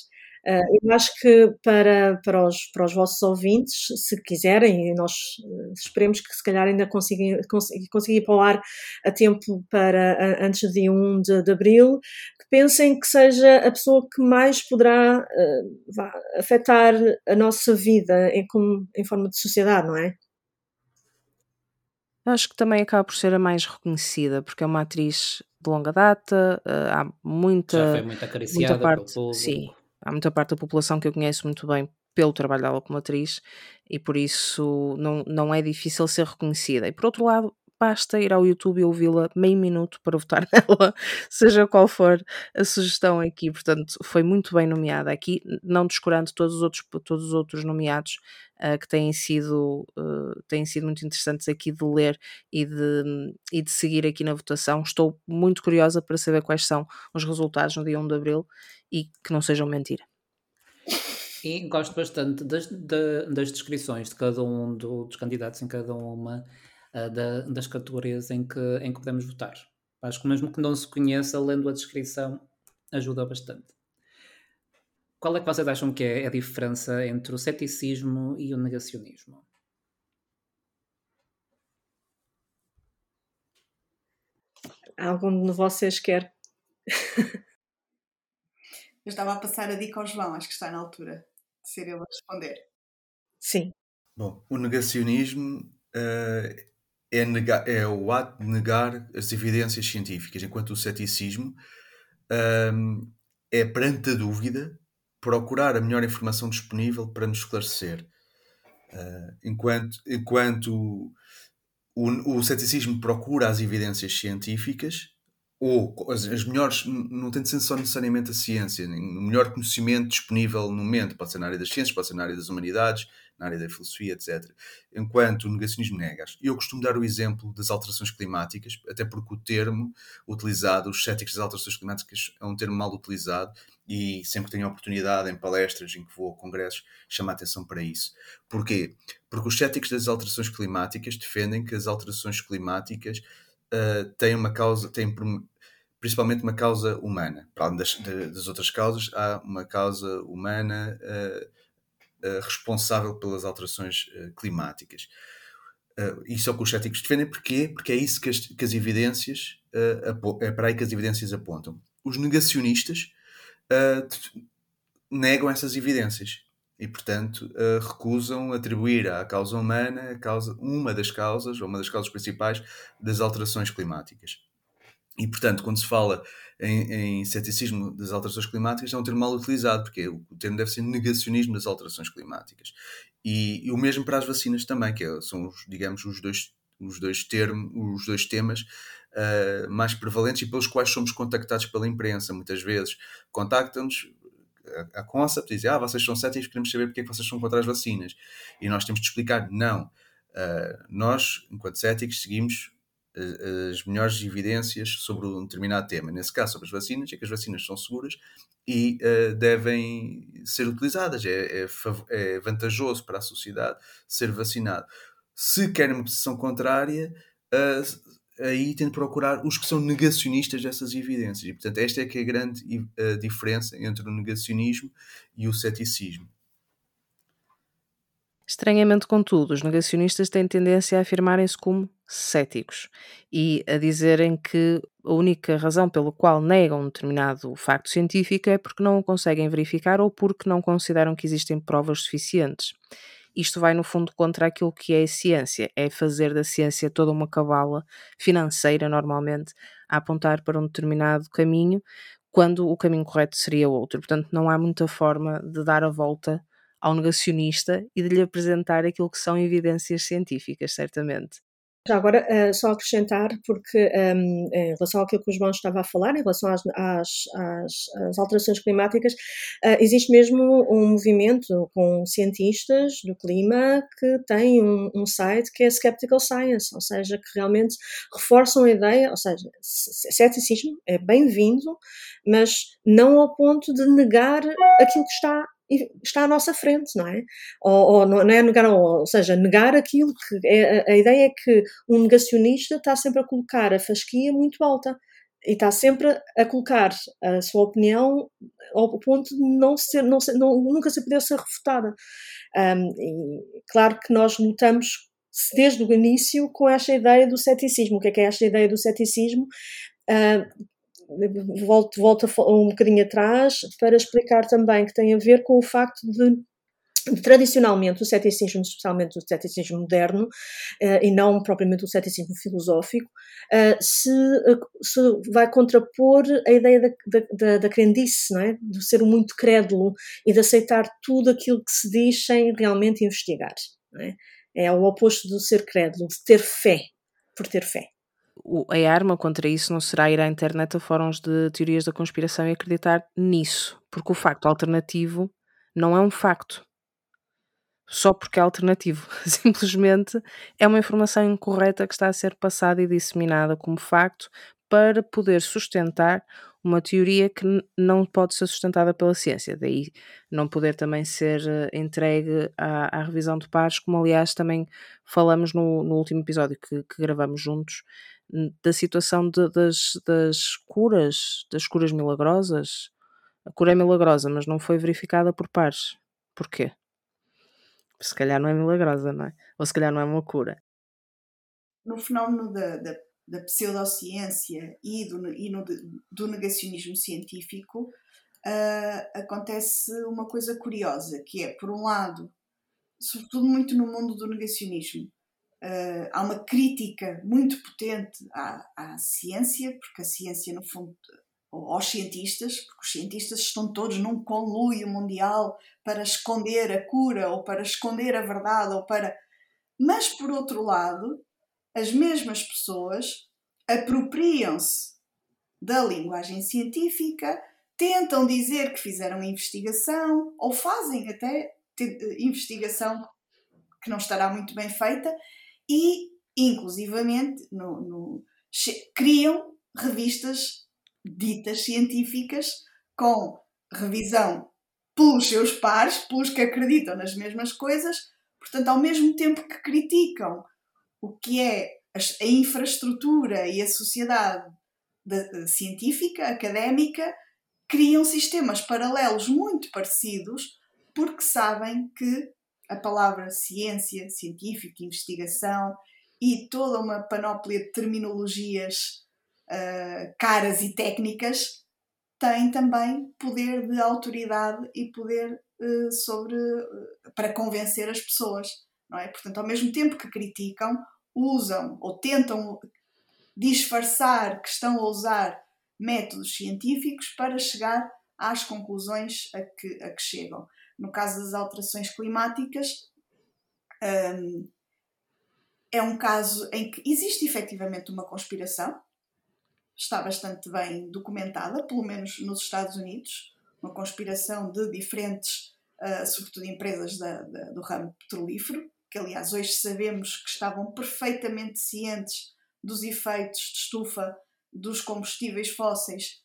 Uh, eu acho que para, para, os, para os vossos ouvintes, se quiserem, e nós uh, esperemos que se calhar ainda consigam conseguir, conseguir ir para o ar a tempo para antes de 1 de, de abril, que pensem que seja a pessoa que mais poderá uh, vá, afetar a nossa vida em, como, em forma de sociedade, não é? Acho que também acaba por ser a mais reconhecida, porque é uma atriz de longa data, há muita. Já foi muito acariciada muita parte, pelo público. Sim, há muita parte da população que eu conheço muito bem pelo trabalho dela como atriz e por isso não, não é difícil ser reconhecida. E por outro lado, basta ir ao YouTube e ouvi-la meio minuto para votar <laughs> nela, seja qual for a sugestão aqui. Portanto, foi muito bem nomeada aqui, não descurando todos os outros, todos os outros nomeados uh, que têm sido, uh, têm sido muito interessantes aqui de ler e de, e de seguir aqui na votação. Estou muito curiosa para saber quais são os resultados no dia 1 de Abril e que não sejam mentira. E gosto bastante das, das descrições de cada um dos candidatos em cada uma uh, da, das categorias em que, em que podemos votar. Acho que mesmo que não se conheça, lendo a descrição ajuda bastante. Qual é que vocês acham que é a diferença entre o ceticismo e o negacionismo? Algum de vocês quer <laughs> Eu estava a passar a dica ao João, acho que está na altura de ser ele a responder. Sim. Bom, o negacionismo uh, é, negar, é o ato de negar as evidências científicas, enquanto o ceticismo uh, é, perante a dúvida, procurar a melhor informação disponível para nos esclarecer. Uh, enquanto enquanto o, o ceticismo procura as evidências científicas, ou as, as, melhores, não tem de ser só necessariamente a ciência, o melhor conhecimento disponível no momento, pode ser na área das ciências, pode ser na área das humanidades, na área da filosofia, etc. Enquanto o negacionismo nega. Eu costumo dar o exemplo das alterações climáticas, até porque o termo utilizado, os céticos das alterações climáticas, é um termo mal utilizado e sempre tenho oportunidade em palestras em que vou a congressos, chamo a atenção para isso. Porquê? Porque os céticos das alterações climáticas defendem que as alterações climáticas uh, têm uma causa, têm principalmente uma causa humana. Para além das, das outras causas, há uma causa humana uh, uh, responsável pelas alterações uh, climáticas. isso é o que os céticos defendem. Porquê? Porque é isso que as, que as evidências, é para aí que as evidências apontam. Os negacionistas negam essas evidências e, portanto, recusam atribuir à causa humana causa, uma das causas, ou uma das causas principais das alterações climáticas. E, portanto, quando se fala em, em ceticismo das alterações climáticas, é um termo mal utilizado, porque o termo deve ser negacionismo das alterações climáticas. E, e o mesmo para as vacinas também, que é, são, os, digamos, os dois, os dois, termos, os dois temas uh, mais prevalentes e pelos quais somos contactados pela imprensa. Muitas vezes contactam-nos a, a Concept diz, ah, vocês são céticos, queremos saber porque é que vocês são contra as vacinas. E nós temos de explicar, não. Uh, nós, enquanto céticos, seguimos as melhores evidências sobre um determinado tema. Nesse caso, sobre as vacinas, é que as vacinas são seguras e uh, devem ser utilizadas. É, é, é, vantajoso para a sociedade ser vacinado. Se querem uma posição contrária, uh, aí tem de procurar os que são negacionistas dessas evidências. E, portanto, esta é que é a grande uh, diferença entre o negacionismo e o ceticismo. Estranhamente, contudo, os negacionistas têm tendência a afirmarem-se como céticos e a dizerem que a única razão pela qual negam um determinado facto científico é porque não o conseguem verificar ou porque não consideram que existem provas suficientes. Isto vai, no fundo, contra aquilo que é a ciência, é fazer da ciência toda uma cabala financeira, normalmente, a apontar para um determinado caminho, quando o caminho correto seria outro. Portanto, não há muita forma de dar a volta ao negacionista e de lhe apresentar aquilo que são evidências científicas, certamente. Já agora, uh, só acrescentar, porque um, ehm, em relação àquilo que o João estava a falar, em relação às, às, às, às alterações climáticas, uh, existe mesmo um movimento com cientistas do clima que tem um, um, site que é Skeptical Science, ou seja, que realmente reforçam a ideia, ou seja, ceticismo é bem-vindo, mas não ao ponto de negar aquilo que está está à nossa frente, não é? Ou, ou não é negar, ou, ou seja, negar aquilo que é, a, ideia é que um negacionista está sempre a colocar a fasquia muito alta e está sempre a colocar a sua opinião ao ponto de não ser, não ser, não, nunca se poder ser refutada. Um, claro que nós lutamos desde o início com esta ideia do ceticismo. O que é que é esta ideia do ceticismo? Uh, volto, volto um bocadinho atrás para explicar também que tem a ver com o facto de tradicionalmente o ceticismo, especialmente o ceticismo moderno, uh, e não propriamente o ceticismo filosófico, uh, se, uh, se, vai contrapor a ideia da, da, da crendice, é? do ser muito crédulo e de aceitar tudo aquilo que se diz sem realmente investigar. É? é o oposto do ser crédulo, de ter fé, por ter fé a arma contra isso não será ir à internet a fóruns de teorias da conspiração e acreditar nisso, porque o facto alternativo não é um facto. Só porque é alternativo. <laughs> Simplesmente é uma informação incorreta que está a ser passada e disseminada como facto para poder sustentar uma teoria que não pode ser sustentada pela ciência. Daí não poder também ser eh, entregue à, à revisão de pares, como aliás também falamos no, no último episódio que, que gravamos juntos, da situação de, das, das curas, das curas milagrosas. A cura é milagrosa, mas não foi verificada por pares. Porquê? Se calhar não é milagrosa, não é? Ou se calhar não é uma cura. No fenómeno da, da, da pseudociência e do, e no, do negacionismo científico, uh, acontece uma coisa curiosa, que é, por um lado, sobretudo muito no mundo do negacionismo, Uh, há uma crítica muito potente à, à, ciência, porque a ciência, no fundo, aos cientistas, porque os cientistas estão todos num conluio mundial para esconder a cura ou para esconder a verdade ou para. Mas, por outro lado, as mesmas pessoas apropriam-se da linguagem científica, tentam dizer que fizeram investigação ou fazem até investigação que não estará muito bem feita e, inclusivamente, no, no, criam revistas ditas científicas com revisão pelos seus pares, pelos que acreditam nas mesmas coisas, portanto, ao mesmo tempo que criticam o que é a, infraestrutura e a sociedade de, científica, académica, criam sistemas paralelos muito parecidos porque sabem que a palavra ciência, científico, investigação e toda uma panóplia de terminologias uh, caras e técnicas tem também poder de autoridade e poder uh, sobre uh, para convencer as pessoas, não é? Portanto, ao mesmo tempo que criticam, usam ou tentam disfarçar que estão a usar métodos científicos para chegar às conclusões a que, a que chegam no caso das alterações climáticas, um, é um caso em que existe efetivamente uma conspiração, está bastante bem documentada, pelo menos nos Estados Unidos, uma conspiração de diferentes, uh, sobretudo empresas da, da, do ramo petrolífero, que aliás hoje sabemos que estavam perfeitamente cientes dos efeitos de estufa dos combustíveis fósseis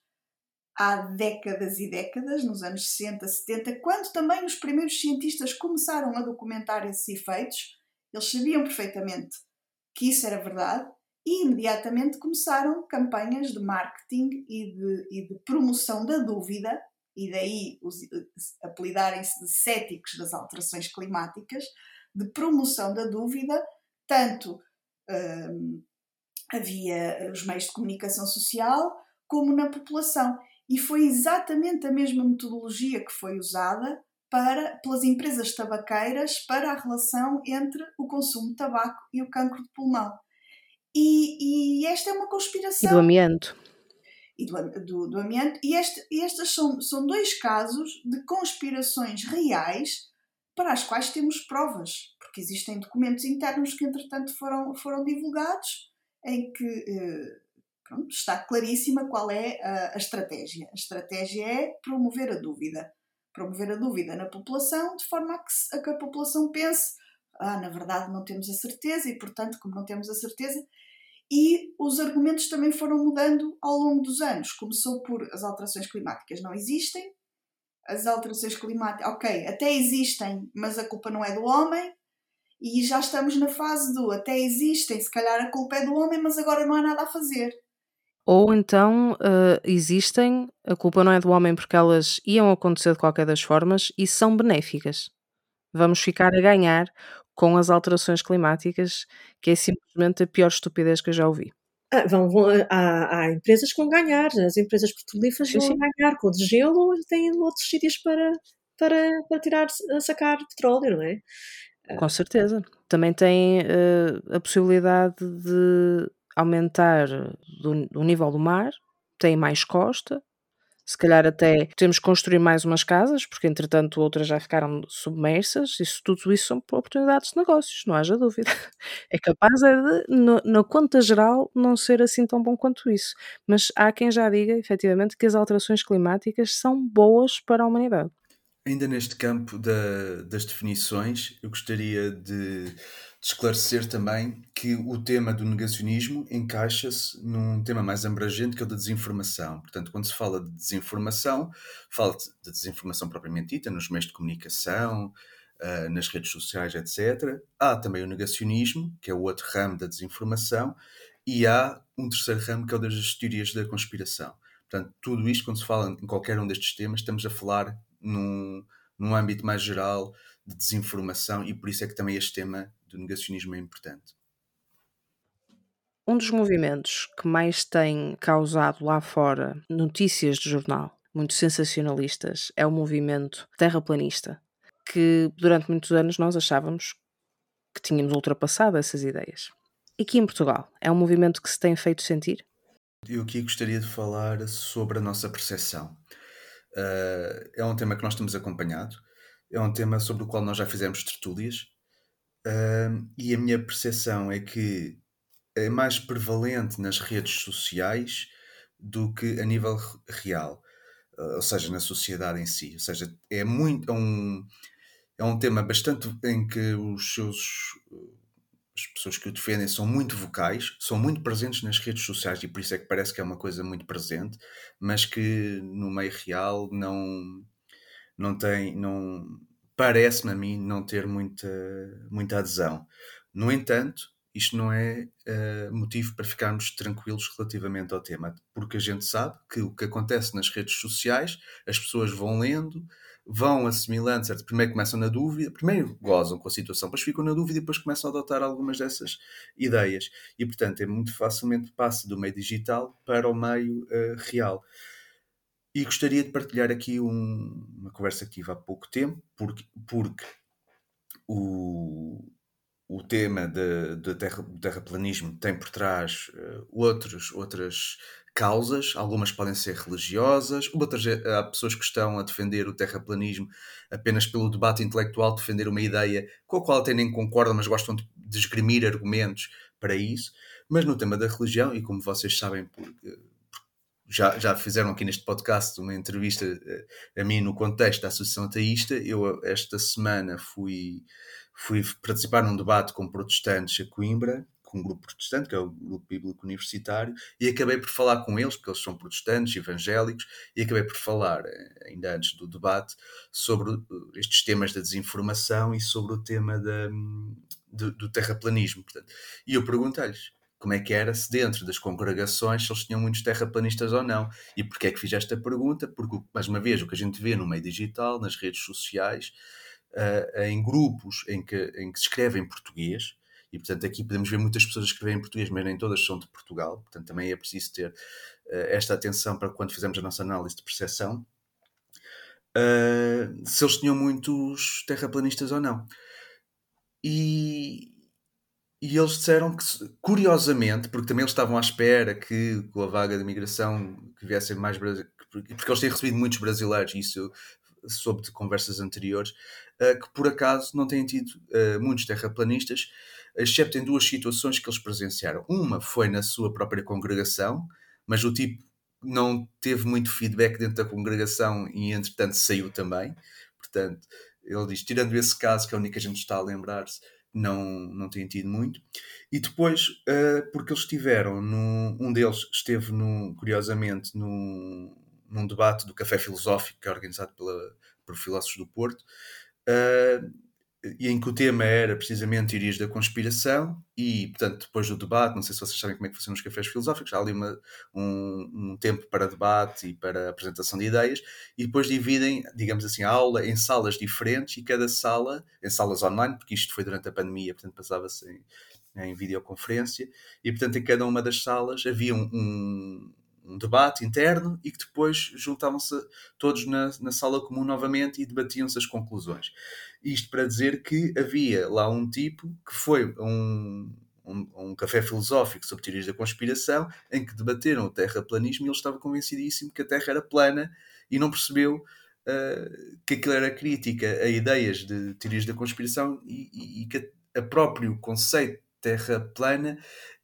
há décadas e décadas, nos anos 60, 70, quando também os primeiros cientistas começaram a documentar esses efeitos, eles sabiam perfeitamente que isso era verdade e imediatamente começaram campanhas de marketing e de, e de promoção da dúvida, e daí apelidarem-se de céticos das alterações climáticas, de promoção da dúvida, tanto uh, havia os meios de comunicação social, como na população. E foi exatamente a mesma metodologia que foi usada para, pelas empresas tabaqueiras para a relação entre o consumo de tabaco e o cancro de pulmão. E, e esta é uma conspiração. E do amianto. E do, do, do amianto. E este, estes são, são dois casos de conspirações reais para as quais temos provas, porque existem documentos internos que, entretanto, foram, foram divulgados em que eh, pronto, está claríssima qual é a, a estratégia. A estratégia é promover a dúvida promover a dúvida na população, de forma a que, a que a população pense: ah, na verdade não temos a certeza, e portanto, como não temos a certeza. E os argumentos também foram mudando ao longo dos anos. Começou por as alterações climáticas não existem, as alterações climáticas, ok, até existem, mas a culpa não é do homem, e já estamos na fase do até existem, se calhar a culpa é do homem, mas agora não há nada a fazer. Ou então uh, existem, a culpa não é do homem porque elas iam acontecer de qualquer das formas e são benéficas. Vamos ficar a ganhar com as alterações climáticas, que é simplesmente a pior estupidez que eu já ouvi. Ah, vão, vão, há, há, empresas que vão ganhar, as empresas petrolíferas vão sim. ganhar com o desgelo, têm outros sítios para, para, para tirar, sacar petróleo, não é? Com certeza. Também tem uh, a possibilidade de aumentar do, o nível do mar, tem mais costa, se calhar até temos que construir mais umas casas, porque entretanto outras já ficaram submersas, isso, tudo isso são oportunidades de negócios, não haja dúvida. <laughs> É capaz é de, na conta geral, não ser assim tão bom quanto isso. Mas há quem já diga, efetivamente, que as alterações climáticas são boas para a humanidade. Ainda neste campo da, das definições, eu gostaria de de esclarecer também que o tema do negacionismo encaixa-se num tema mais abrangente que é o da desinformação. Portanto, quando se fala de desinformação, fala-se de desinformação propriamente dita, nos meios de comunicação, uh, nas redes sociais, etc. Há também o negacionismo, que é o outro ramo da desinformação, e há um terceiro ramo que é o das teorias da conspiração. Portanto, tudo isto, quando se fala em qualquer um destes temas, estamos a falar num, num âmbito mais geral de desinformação e por isso é que também este tema do negacionismo é importante. Um dos movimentos que mais tem causado lá fora notícias de jornal, muito sensacionalistas, é o movimento terraplanista, que durante muitos anos nós achávamos que tínhamos ultrapassado essas ideias. E aqui em Portugal, é um movimento que se tem feito sentir? Eu aqui gostaria de falar sobre a nossa percepção. Uh, é um tema que nós temos acompanhado, é um tema sobre o qual nós já fizemos tertúlias uh, e a minha percepção é que é mais prevalente nas redes sociais do que a nível real, uh, ou seja, na sociedade em si. Ou seja, é muito é um, é um tema bastante em que os seus as pessoas que o defendem são muito vocais, são muito presentes nas redes sociais e por isso é que parece que é uma coisa muito presente, mas que no meio real não não tem, não parece-me a mim não ter muita, muita adesão. No entanto, isto não é uh, motivo para ficarmos tranquilos relativamente ao tema, porque a gente sabe que o que acontece nas redes sociais, as pessoas vão lendo, vão assimilando, certo? Primeiro começam na dúvida, primeiro gozam com a situação, depois ficam na dúvida e depois começam a adotar algumas dessas ideias. E, portanto, é muito facilmente passa do meio digital para o meio uh, real. E gostaria de partilhar aqui um, uma conversa que tive há pouco tempo, porque, porque o, o tema do terra, terraplanismo tem por trás uh, outros, outras causas, algumas podem ser religiosas, outras há pessoas que estão a defender o terraplanismo apenas pelo debate intelectual, defender uma ideia com a qual até nem concordam, mas gostam de, de esgrimir argumentos para isso. Mas no tema da religião, e como vocês sabem, porque já, já fizeram aqui neste podcast uma entrevista eh, a mim no contexto da Associação Ateísta. Eu, esta semana, fui, fui participar num debate com protestantes a Coimbra, com um grupo protestante, que é o Grupo Bíblico Universitário, e acabei por falar com eles, porque eles são protestantes, evangélicos, e acabei por falar, eh, ainda antes do debate, sobre eh, estes temas da desinformação e sobre o tema da, do, do terraplanismo. Portanto. E eu perguntei-lhes como é que era se dentro das congregações se eles tinham muitos terraplanistas ou não. E porquê é que fiz esta pergunta? Porque, mais uma vez, o que a gente vê no meio digital, nas redes sociais, uh, em grupos em que, em que se escreve em português, E, portanto, aqui podemos ver muitas pessoas escreverem em português, mas nem todas são de Portugal. Portanto, também é preciso ter uh, esta atenção para quando fizemos a nossa análise de percepção, uh, se eles tinham muitos terraplanistas ou não. E, e eles disseram que, curiosamente, porque também eles estavam à espera que com a vaga de imigração que viessem mais brasileiros, porque eles têm recebido muitos brasileiros, isso soube de conversas anteriores, uh, que por acaso não têm tido uh, muitos terraplanistas, excepto em duas situações que eles presenciaram. Uma foi na sua própria congregação, mas o tipo não teve muito feedback dentro da congregação e entretanto saiu também. Portanto, ele diz, tirando esse caso, que é o único que a gente está a lembrar-se, não, não tem tido muito. E depois, uh, porque eles estiveram, no, um deles esteve, no, curiosamente, no, num debate do Café Filosófico, que é organizado pela, por Filósofos do Porto, uh, e em que o tema era precisamente teorias da conspiração e, portanto, depois do debate, não sei se vocês sabem como é que funcionam os cafés filosóficos, há ali uma, um, um, tempo para debate e para apresentação de ideias e depois dividem, digamos assim, a aula em salas diferentes e cada sala, em salas online, porque isto foi durante a pandemia, portanto passava-se em, em videoconferência e, portanto, em cada uma das salas havia um, um um debate interno e que depois juntavam-se todos na, na, sala comum novamente e debatiam-se as conclusões. Isto para dizer que havia lá um tipo que foi um, um, um, café filosófico sobre teorias da conspiração em que debateram o terraplanismo e ele estava convencidíssimo que a Terra era plana e não percebeu uh, que aquilo era crítica a ideias de teorias da conspiração e, e, e que o próprio conceito de Terra plana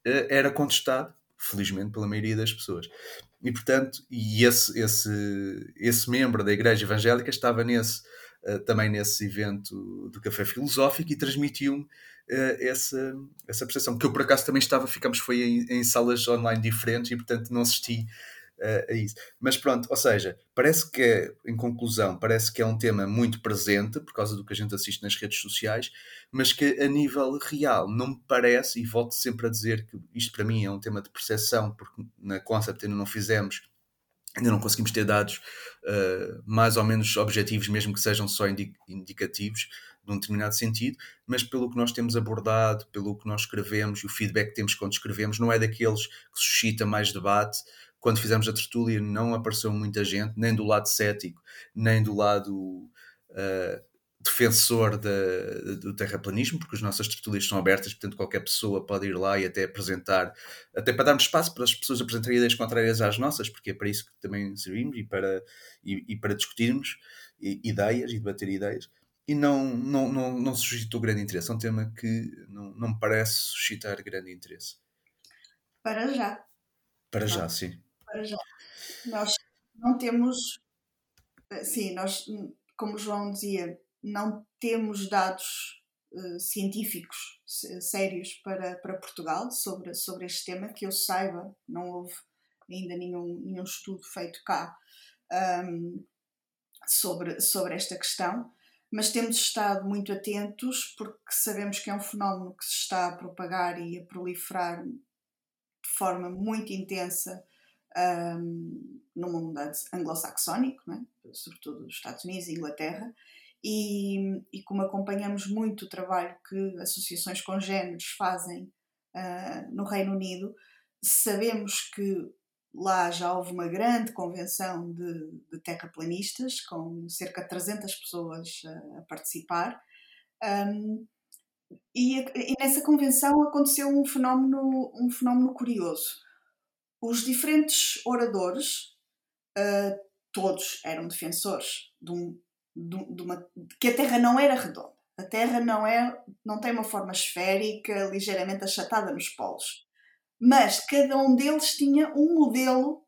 uh, era contestado felizmente pela maioria das pessoas. E portanto, e esse, esse, esse membro da Igreja Evangélica estava nesse, uh, também nesse evento do Café Filosófico e transmitiu-me uh, essa, essa percepção, que eu por acaso também estava, ficamos foi em, em salas online diferentes e portanto não assisti a isso. Mas pronto, ou seja, parece que, em conclusão, parece que é um tema muito presente por causa do que a gente assiste nas redes sociais, mas que a nível real não me parece, e volto sempre a dizer que isto para mim é um tema de percepção, porque na Concept ainda não fizemos ainda não conseguimos ter dados uh, mais ou menos objetivos, mesmo que sejam só indicativos de um determinado sentido, mas pelo que nós temos abordado, pelo que nós escrevemos, o feedback que temos quando escrevemos, não é daqueles que suscita mais debate, quando fizemos a tertúlia não apareceu muita gente, nem do lado cético, nem do lado uh, defensor de, do terraplanismo, porque as nossas tertúlias são abertas, portanto qualquer pessoa pode ir lá e até apresentar, até para darmos espaço para as pessoas apresentarem ideias contrárias às nossas, porque é para isso que também servimos e para, e, e para discutirmos ideias e debater ideias. E não, não, não, não suscitou grande interesse. É um tema que não, não me parece suscitar grande interesse. Para já. Para já, sim já. Nós não temos, sim, nós, como o João dizia, não temos dados uh, científicos sérios para, para Portugal sobre, sobre este tema, que eu saiba, não houve ainda nenhum, nenhum estudo feito cá um, sobre, sobre esta questão, mas temos estado muito atentos porque sabemos que é um fenómeno que se está a propagar e a proliferar de forma muito intensa um, no mundo anglo-saxónico, é? sobretudo os Estados Unidos e Inglaterra, e, e, como acompanhamos muito o trabalho que associações congêneres fazem uh, no Reino Unido, sabemos que lá já houve uma grande convenção de, de terraplanistas, com cerca de 300 pessoas a, a participar. Um, e, e, nessa convenção aconteceu um fenómeno, um fenómeno curioso os diferentes oradores, uh, todos eram defensores de, um, de, de, uma, de, que a Terra não era redonda. A Terra não, é, não tem uma forma esférica, ligeiramente achatada nos polos. Mas cada um deles tinha um modelo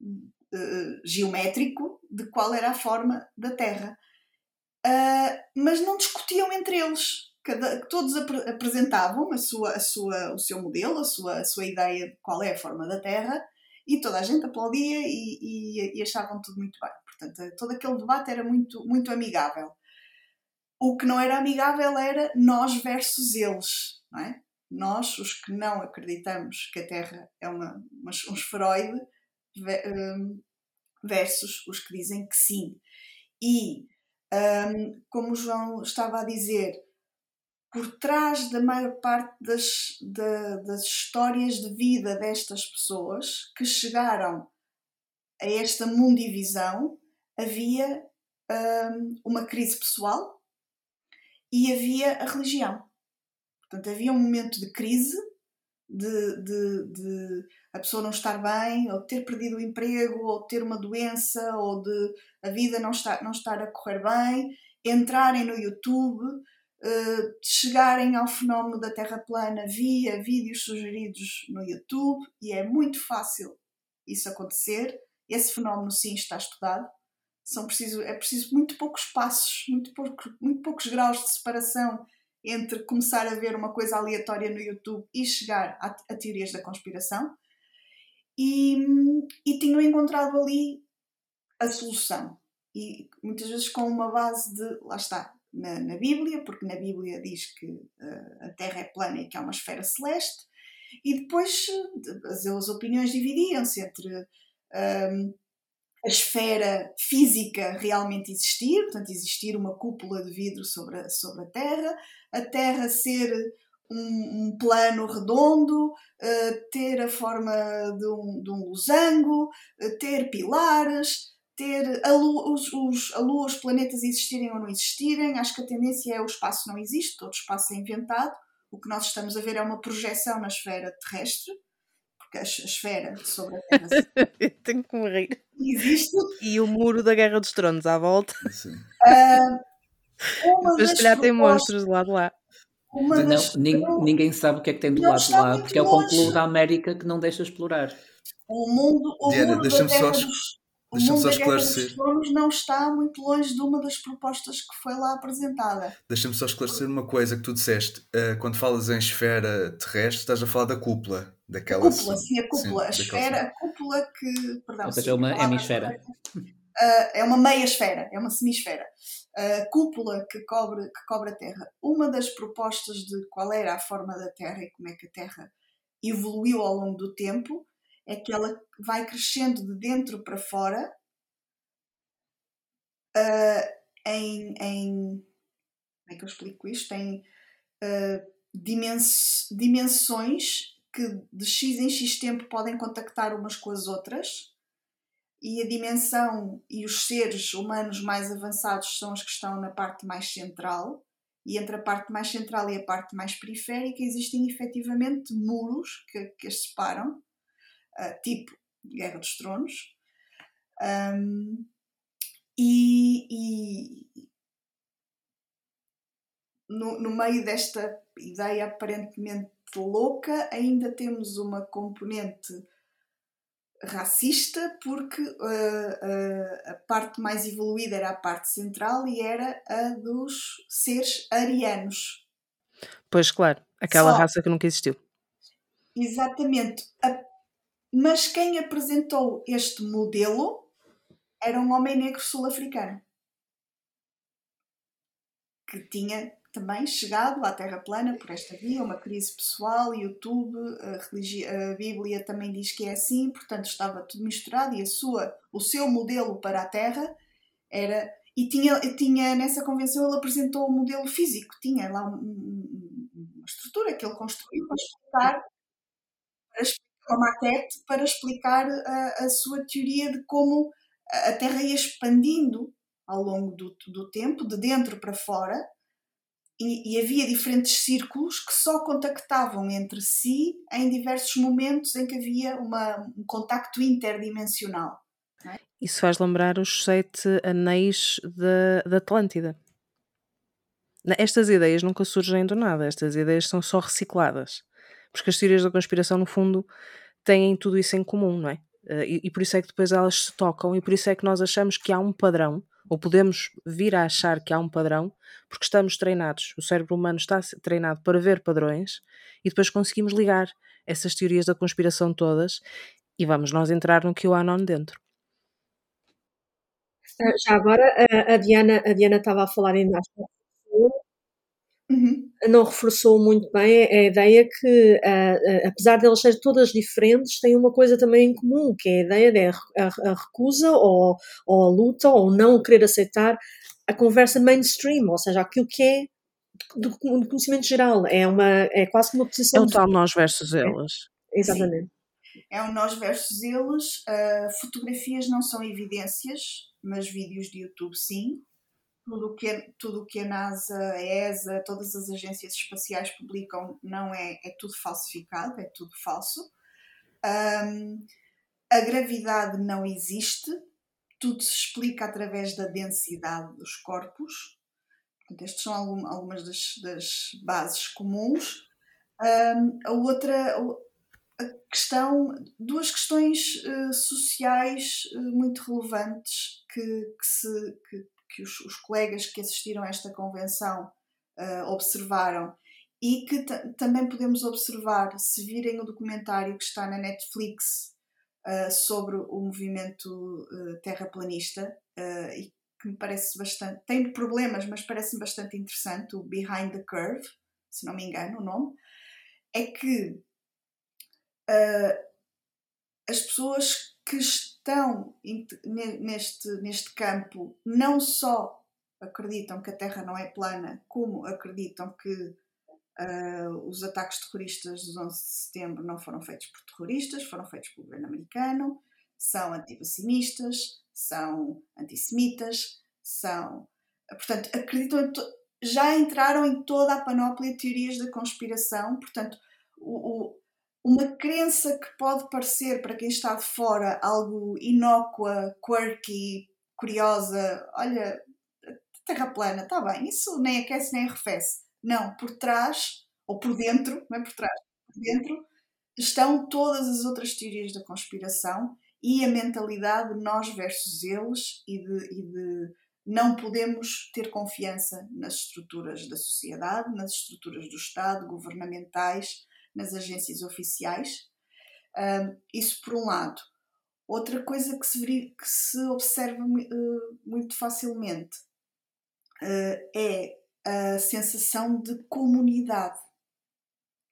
uh, geométrico de qual era a forma da Terra. Uh, mas não discutiam entre eles cada, todos ap apresentavam a sua, a sua, o seu modelo, a sua, a sua ideia de qual é a forma da Terra e toda a gente aplaudia e, e, e achavam tudo muito bem. Portanto, todo aquele debate era muito, muito amigável. O que não era amigável era nós versus eles, não é? Nós, os que não acreditamos que a Terra é uma, uma um esferoide, hum, versus os que dizem que sim. E, um, como o João estava a dizer, por trás da maior parte das, das histórias de vida destas pessoas que chegaram a esta mundivisão havia um, uma crise pessoal e havia a religião. Portanto, havia um momento de crise, de, de, de, a pessoa não estar bem, ou ter perdido o emprego, ou ter uma doença, ou de a vida não não estar a correr bem, entrarem no YouTube, uh, chegarem ao fenómeno da Terra plana via vídeos sugeridos no YouTube, e é muito fácil isso acontecer. Esse fenómeno, sim, está estudado. São preciso, é preciso muito poucos passos, muito, pouco, muito poucos graus de separação entre começar a ver uma coisa aleatória no YouTube e chegar a, a teorias da conspiração. E, e tinham encontrado ali a solução. E muitas vezes com uma base de, lá está, na, na Bíblia, porque na Bíblia diz que uh, a Terra é plana e que é uma esfera celeste, e depois as, as opiniões dividiam-se entre um, a esfera física realmente existir, portanto, existir uma cúpula de vidro sobre a, sobre a Terra, a Terra ser um, um plano redondo, uh, ter a forma de um, de um losango, uh, ter pilares, ter a lua, os, os, a Lua, os planetas existirem ou não existirem. Acho que a tendência é o espaço não existe, todo espaço é inventado. O que nós estamos a ver é uma projeção na esfera terrestre porque a esfera sobre a Terra. <laughs> Tenho que morrer. Existe. E o muro da Guerra dos Tronos à volta. Sim. Uh, se calhar, tem monstros do lado de lá. Não, das, ninguém sabe o que é que tem do não lado de lá, porque é o longe. concluo da América que não deixa explorar. O mundo, o Diana, deixa-me só dos, o deixa-me mundo só da Guerra dos esclarecer. Tronos não está muito longe de uma das propostas que foi lá apresentada. Deixa-me só esclarecer uma coisa que tu disseste. Uh, quando falas em esfera terrestre, estás a falar da cúpula. A Daquela cúpula, sim, a cúpula. a esfera, a cúpula que. Perdão, Ou seja, é uma a hemisfera. Ah, é uma meia esfera, é uma semisfera. A cúpula que cobre, que cobre a Terra. Uma das propostas de qual era a forma da Terra e como é que a Terra evoluiu ao longo do tempo é que ela vai crescendo de dentro para fora ah, em, em. Como é que eu explico isto? Em dimens- dimensões que de X em X tempo podem contactar umas com as outras e a dimensão e os seres humanos mais avançados são os que estão na parte mais central e entre a parte mais central e a parte mais periférica existem efetivamente muros que, que as separam, ah, tipo Guerra dos Tronos. Ahm, e, e no, no meio desta ideia aparentemente louca, ainda temos uma componente racista, porque uh, uh, a parte mais evoluída era a parte central e era a dos seres arianos. Pois, claro, aquela Só. raça que nunca existiu. Exatamente. A- Mas quem apresentou este modelo era um homem negro sul-africano que tinha também chegado à Terra plana por esta via, uma crise pessoal, YouTube, a, a Bíblia também diz que é assim, portanto estava tudo misturado e a sua, o seu modelo para a Terra era e tinha, tinha nessa convenção ele apresentou o modelo físico, tinha lá um- um- uma estrutura que ele construiu para explicar para explicar- uma maquete para explicar a, a sua teoria de como a Terra ia expandindo ao longo do, do tempo, de dentro para fora, e, e havia diferentes círculos que só contactavam entre si em diversos momentos em que havia uma, um contacto interdimensional. Isso faz lembrar os sete anéis da, da Atlântida. Estas ideias nunca surgem do nada, estas ideias são só recicladas. Porque as teorias da conspiração, no fundo, têm tudo isso em comum, não é? Eh, E, e por isso é que depois elas se tocam, e por isso é que nós achamos que há um padrão, ou podemos vir a achar que há um padrão, porque estamos treinados. O cérebro humano está treinado para ver padrões e depois conseguimos ligar essas teorias da conspiração todas e vamos nós entrar no QAnon dentro. Já agora, a, Diana, a Diana estava a falar que Uhum. não reforçou muito bem a ideia que, apesar de elas serem todas diferentes, têm uma coisa também em comum, que é a ideia da a, a recusa ou, ou a luta ou não querer aceitar a conversa mainstream, ou seja, aquilo que é do, conhecimento geral, é, uma, é quase uma posição. É o tal nós versus elas. É, exatamente. Sim. É um nós versus eles. Uh, fotografias não são evidências, mas vídeos de YouTube sim. Tudo que, tudo que a NASA, a ESA, todas as agências espaciais publicam não é, é tudo falsificado, é tudo falso. Um, a gravidade não existe, tudo se explica através da densidade dos corpos. Portanto, estas são algum, algumas das, das, bases comuns. Um, a outra a questão, duas questões uh, sociais uh, muito relevantes que, que, se, que, que os, os, colegas que assistiram a esta convenção uh, observaram e que também podemos observar se virem o documentário que está na Netflix sobre o movimento terraplanista e que me parece bastante. tem problemas, mas parece-me bastante interessante, o Behind the Curve, se não me engano o nome, é que uh, as pessoas que estão neste, neste campo não só acreditam que a Terra não é plana, como acreditam que uh, os ataques terroristas dos 11 de setembro não foram feitos por terroristas, foram feitos pelo governo americano, são antivacinistas, são antissemitas, são. Portanto, acreditam já entraram em toda a panóplia de teorias da conspiração, portanto, o, uma crença que pode parecer para quem está de fora algo inócua, quirky, curiosa, olha, terra plana, está bem, isso nem aquece nem arrefece. Não, por trás, ou por dentro, não é por trás, por dentro, estão todas as outras teorias da conspiração e a mentalidade de nós versus eles e de, e de não podemos ter confiança nas estruturas da sociedade, nas estruturas do Estado, governamentais, nas agências oficiais. Um, isso por um lado. Outra coisa que se, que se observa uh, muito facilmente uh, é a sensação de comunidade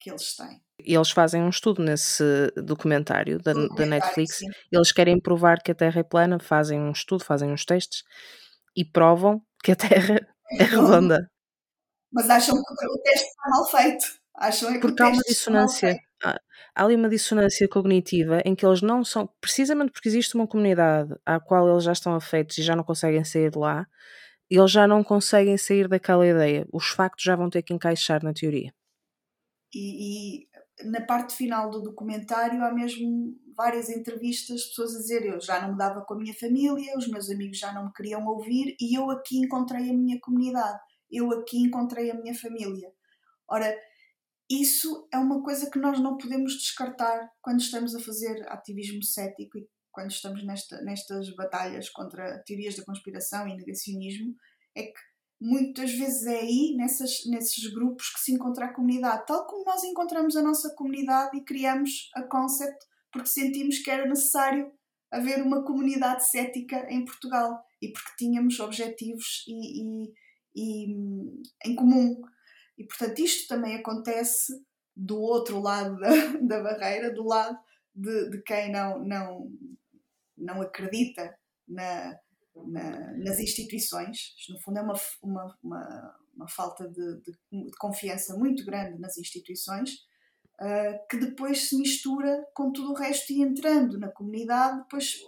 que eles têm. Eles fazem um estudo nesse documentário da, da Netflix. Sim. Eles querem provar que a Terra é plana, fazem um estudo, fazem uns testes e provam que a Terra <laughs> é redonda. Mas acham que o teste está mal feito. Acham é que porque há uma dissonância. Há, há ali uma dissonância cognitiva em que eles não são, precisamente porque existe uma comunidade à qual eles já estão afeitos e já não conseguem sair de lá, eles já não conseguem sair daquela ideia. Os factos já vão ter que encaixar na teoria. E, e na parte final do documentário há mesmo várias entrevistas, pessoas a dizer eu já não me dava com a minha família, os meus amigos já não me queriam ouvir e eu aqui encontrei a minha comunidade, eu aqui encontrei a minha família. Ora, isso é uma coisa que nós não podemos descartar quando estamos a fazer ativismo cético e quando estamos nesta, nestas batalhas contra teorias da conspiração e negacionismo, é que muitas vezes é aí, nessas, nesses grupos, que se encontra a comunidade. Tal como nós encontramos a nossa comunidade e criamos a Concept porque sentimos que era necessário haver uma comunidade cética em Portugal e porque tínhamos objetivos e, e, e em comum. E portanto, isto também acontece do outro lado da, <laughs> da barreira, do lado de, de quem não, não, não acredita na, na, nas instituições. Isto, no fundo, é uma, uma, uma, uma falta de, de, de, confiança muito grande nas instituições, uh, que depois se mistura com tudo o resto e entrando na comunidade, depois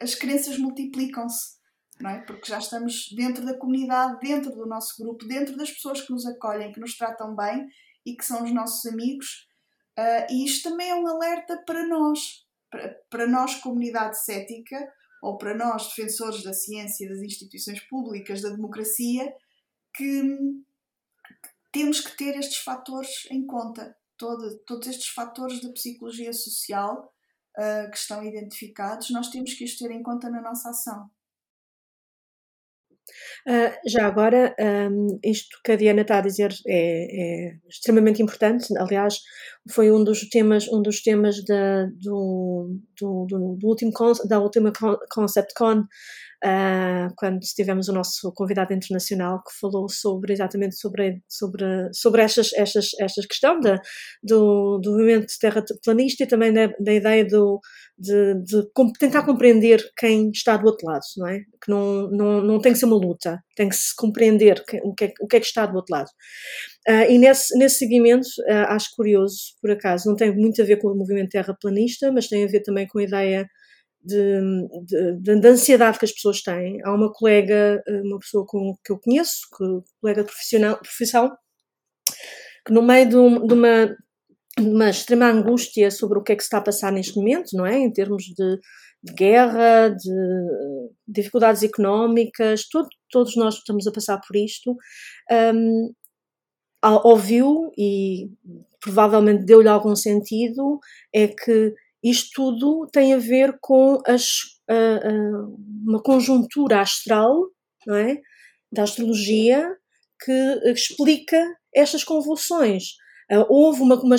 as crenças multiplicam-se. Não é? Porque já estamos dentro da comunidade, dentro do nosso grupo, dentro das pessoas que nos acolhem, que nos tratam bem e que são os nossos amigos. Uh, e isto também é um alerta para nós, para, para nós, comunidade cética, ou para nós, defensores da ciência, das instituições públicas, da democracia, que temos que ter estes fatores em conta. Todo, todos estes fatores da psicologia social uh, que estão identificados, nós temos que os ter em conta na nossa ação. Uh, já agora, um, isto que a Diana está a dizer é, é, extremamente importante. Aliás, foi um dos temas, um dos temas da, do, do, do, do último, da última Concept Con, Uh, quando tivemos o nosso convidado internacional que falou sobre exatamente sobre sobre sobre estas estas estas questão da, do, do movimento terraplanista e também da, da ideia do de, de, tentar compreender quem está do outro lado não é? Que não não, não tem que ser uma luta tem que se compreender que, o que é, o que é que está do outro lado. Uh, e nesse nesse seguimento uh, acho curioso por acaso não tem muito a ver com o movimento terraplanista mas tem a ver também com a ideia de, de, de, ansiedade que as pessoas têm. Há uma colega, uma pessoa com, que eu conheço, que, colega profissional, profissão, que no meio de, um, de, uma, uma extrema angústia sobre o que é que se está a passar neste momento, não é? Em termos de, de guerra, de dificuldades económicas, todo, todos nós estamos a passar por isto. Um, ouviu e provavelmente deu-lhe algum sentido é que isto tudo tem a ver com as, uma conjuntura astral, não é? Da astrologia que explica estas convulsões. Uh, houve uma, uma,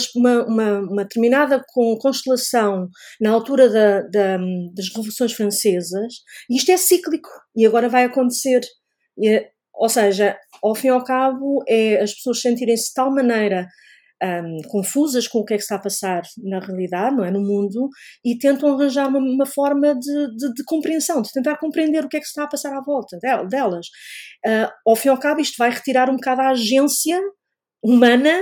uma, uma, determinada constelação na altura da, da, das revoluções francesas, e isto é cíclico, e agora vai acontecer. E, ou seja, ao fim e ao cabo, é as pessoas sentirem-se de tal maneira um, confusas com o que é que está a passar na realidade, não é, no mundo, e tentam arranjar uma, uma forma de, de, de, compreensão, de tentar compreender o que é que está a passar à volta delas. Uh, ao fim e ao cabo, isto vai retirar um bocado a agência humana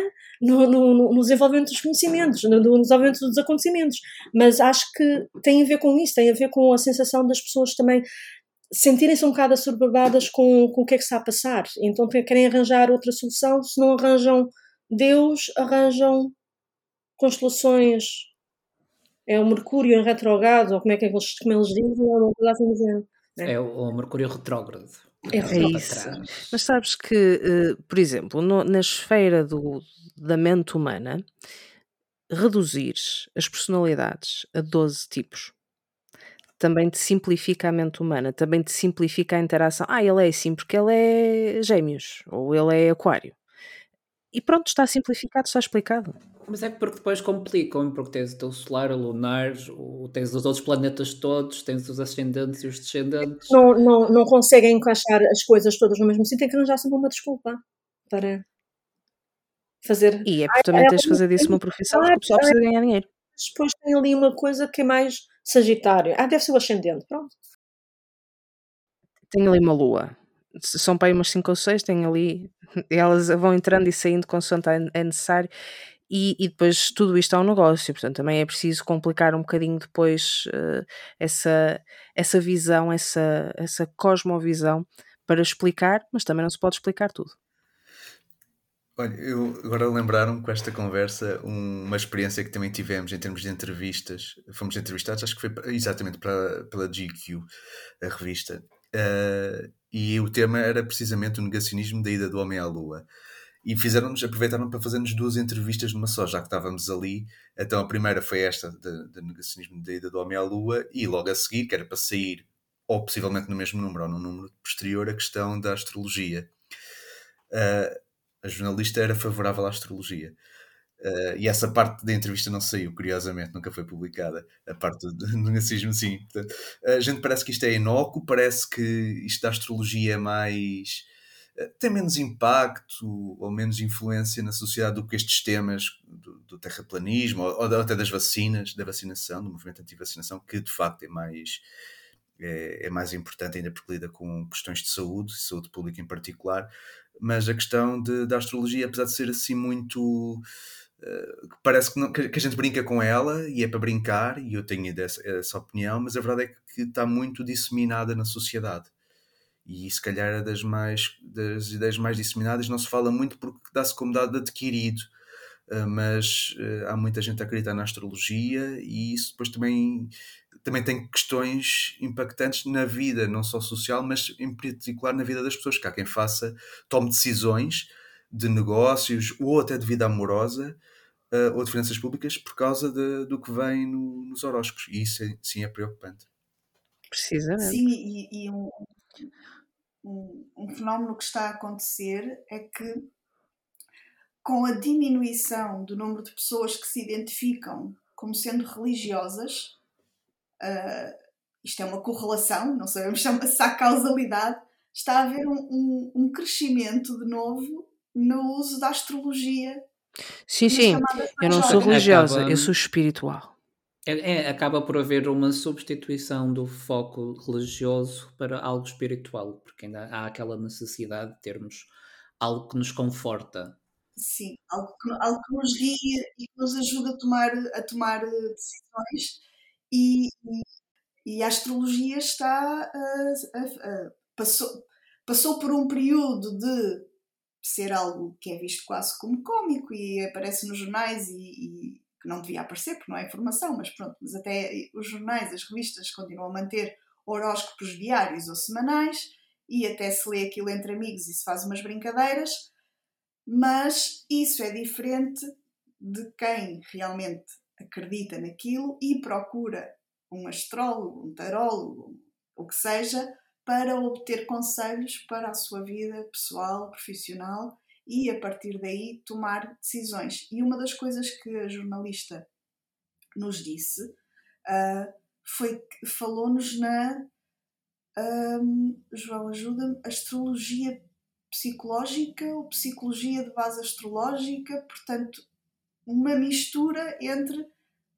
no, no, no, desenvolvimento dos conhecimentos, no, no, desenvolvimento dos acontecimentos. Mas acho que tem a ver com isso, tem a ver com a sensação das pessoas também sentirem-se um bocado assoberbadas com, com o que é que está a passar. Então querem arranjar outra solução, se não arranjam Deus arranjam constelações. É o Mercúrio em retrogrado, ou como é que, é que eles, como eles dizem, é uma coisa assim É, é o, Mercúrio retrógrado. É, é isso. Mas sabes que, uh, por exemplo, no, na esfera do, da mente humana, reduzir as personalidades a 12 tipos também te simplifica a mente humana, também te simplifica a interação. Ah, ele é assim porque ele é gêmeos, ou ele é aquário. E pronto, está simplificado, está explicado. Mas é porque depois complicam, porque tens o teu solar, o lunar, o, tens os outros planetas todos, tens os ascendentes e os descendentes. Não, não, não conseguem encaixar as coisas todas no mesmo sítio, tem que arranjar sempre uma desculpa para fazer. E é porque também tens de fazer disso uma profissão, porque o pessoal precisa ganhar dinheiro. Depois tem ali uma coisa que é mais Sagitário. Ah, deve ser o ascendente, pronto. Tem ali uma lua. São para aí umas 5 ou 6, tem ali <laughs> elas vão entrando e saindo consoante é necessário. E, e, depois tudo isto é um negócio, portanto também é preciso complicar um bocadinho depois uh, essa, essa visão, essa, essa cosmovisão para explicar, mas também não se pode explicar tudo. Olha, eu agora lembraram com esta conversa um, uma experiência que também tivemos em termos de entrevistas. Fomos entrevistados, acho que foi exatamente para, pela GQ, a revista. Uh, e o tema era precisamente o negacionismo da ida do homem à Lua. E fizeram-nos, aproveitaram para fazer-nos duas entrevistas numa só, já que estávamos ali. Então a primeira foi esta, do negacionismo da ida do homem à Lua, e logo a seguir, que era para sair, ou possivelmente no mesmo número, ou no número posterior, a questão da astrologia. Uh, a jornalista era favorável à astrologia. Uh, e essa parte da entrevista não saiu, curiosamente, nunca foi publicada. A parte do, nazismo, sim. Portanto, a gente parece que isto é inócuo, parece que isto da astrologia é mais. Uh, tem menos impacto ou menos influência na sociedade do que estes temas do, do terraplanismo ou, ou, até das vacinas, da vacinação, do movimento anti-vacinação, que de facto é mais. É, é mais importante ainda porque lida com questões de saúde, saúde pública em particular, mas a questão de, da astrologia, apesar de ser assim muito Uh, parece que, não, que, a gente brinca com ela e é para brincar, e eu tenho essa, essa opinião, mas a verdade é que está muito disseminada na sociedade. E se calhar é das, mais, das ideias mais disseminadas, não se fala muito porque dá-se como dado adquirido. Uh, mas uh, há muita gente a acreditar na astrologia e isso depois também, também tem questões impactantes na vida, não só social, mas em particular na vida das pessoas, que há quem faça, tome decisões de negócios ou até de vida amorosa uh, ou de finanças públicas por causa de, do que vem no, nos horóscopos. E isso é, sim é preocupante. Precisamente. Sim, e, e um, um, um, fenómeno que está a acontecer é que com a diminuição do número de pessoas que se identificam como sendo religiosas, uh, isto é uma correlação, não sabemos chama-se a causalidade, está a haver um, um, um, crescimento de novo no uso da astrologia. Sim, sim, eu não sou religiosa, acaba, eu sou espiritual. É, é, acaba por haver uma substituição do foco religioso para algo espiritual, porque ainda há aquela necessidade de termos algo que nos conforta. Sim, algo que, algo que nos guia e que nos ajuda a tomar, a tomar eh, decisões e, e e a astrologia está a, a, a, passou, passou por um período de ser algo que é visto quase como cómico e aparece nos jornais e, e que não devia aparecer porque não é informação, mas pronto, mas até os jornais, as revistas continuam a manter horóscopos diários ou semanais e até se lê aquilo entre amigos e se faz umas brincadeiras, mas isso é diferente de quem realmente acredita naquilo e procura um astrólogo, um tarólogo, o que seja, para obter conselhos para a sua vida pessoal, profissional e a partir daí tomar decisões. E uma das coisas que a jornalista nos disse uh, foi que falou-nos na um, João ajuda-me, astrologia psicológica ou psicologia de base astrológica, portanto, uma mistura entre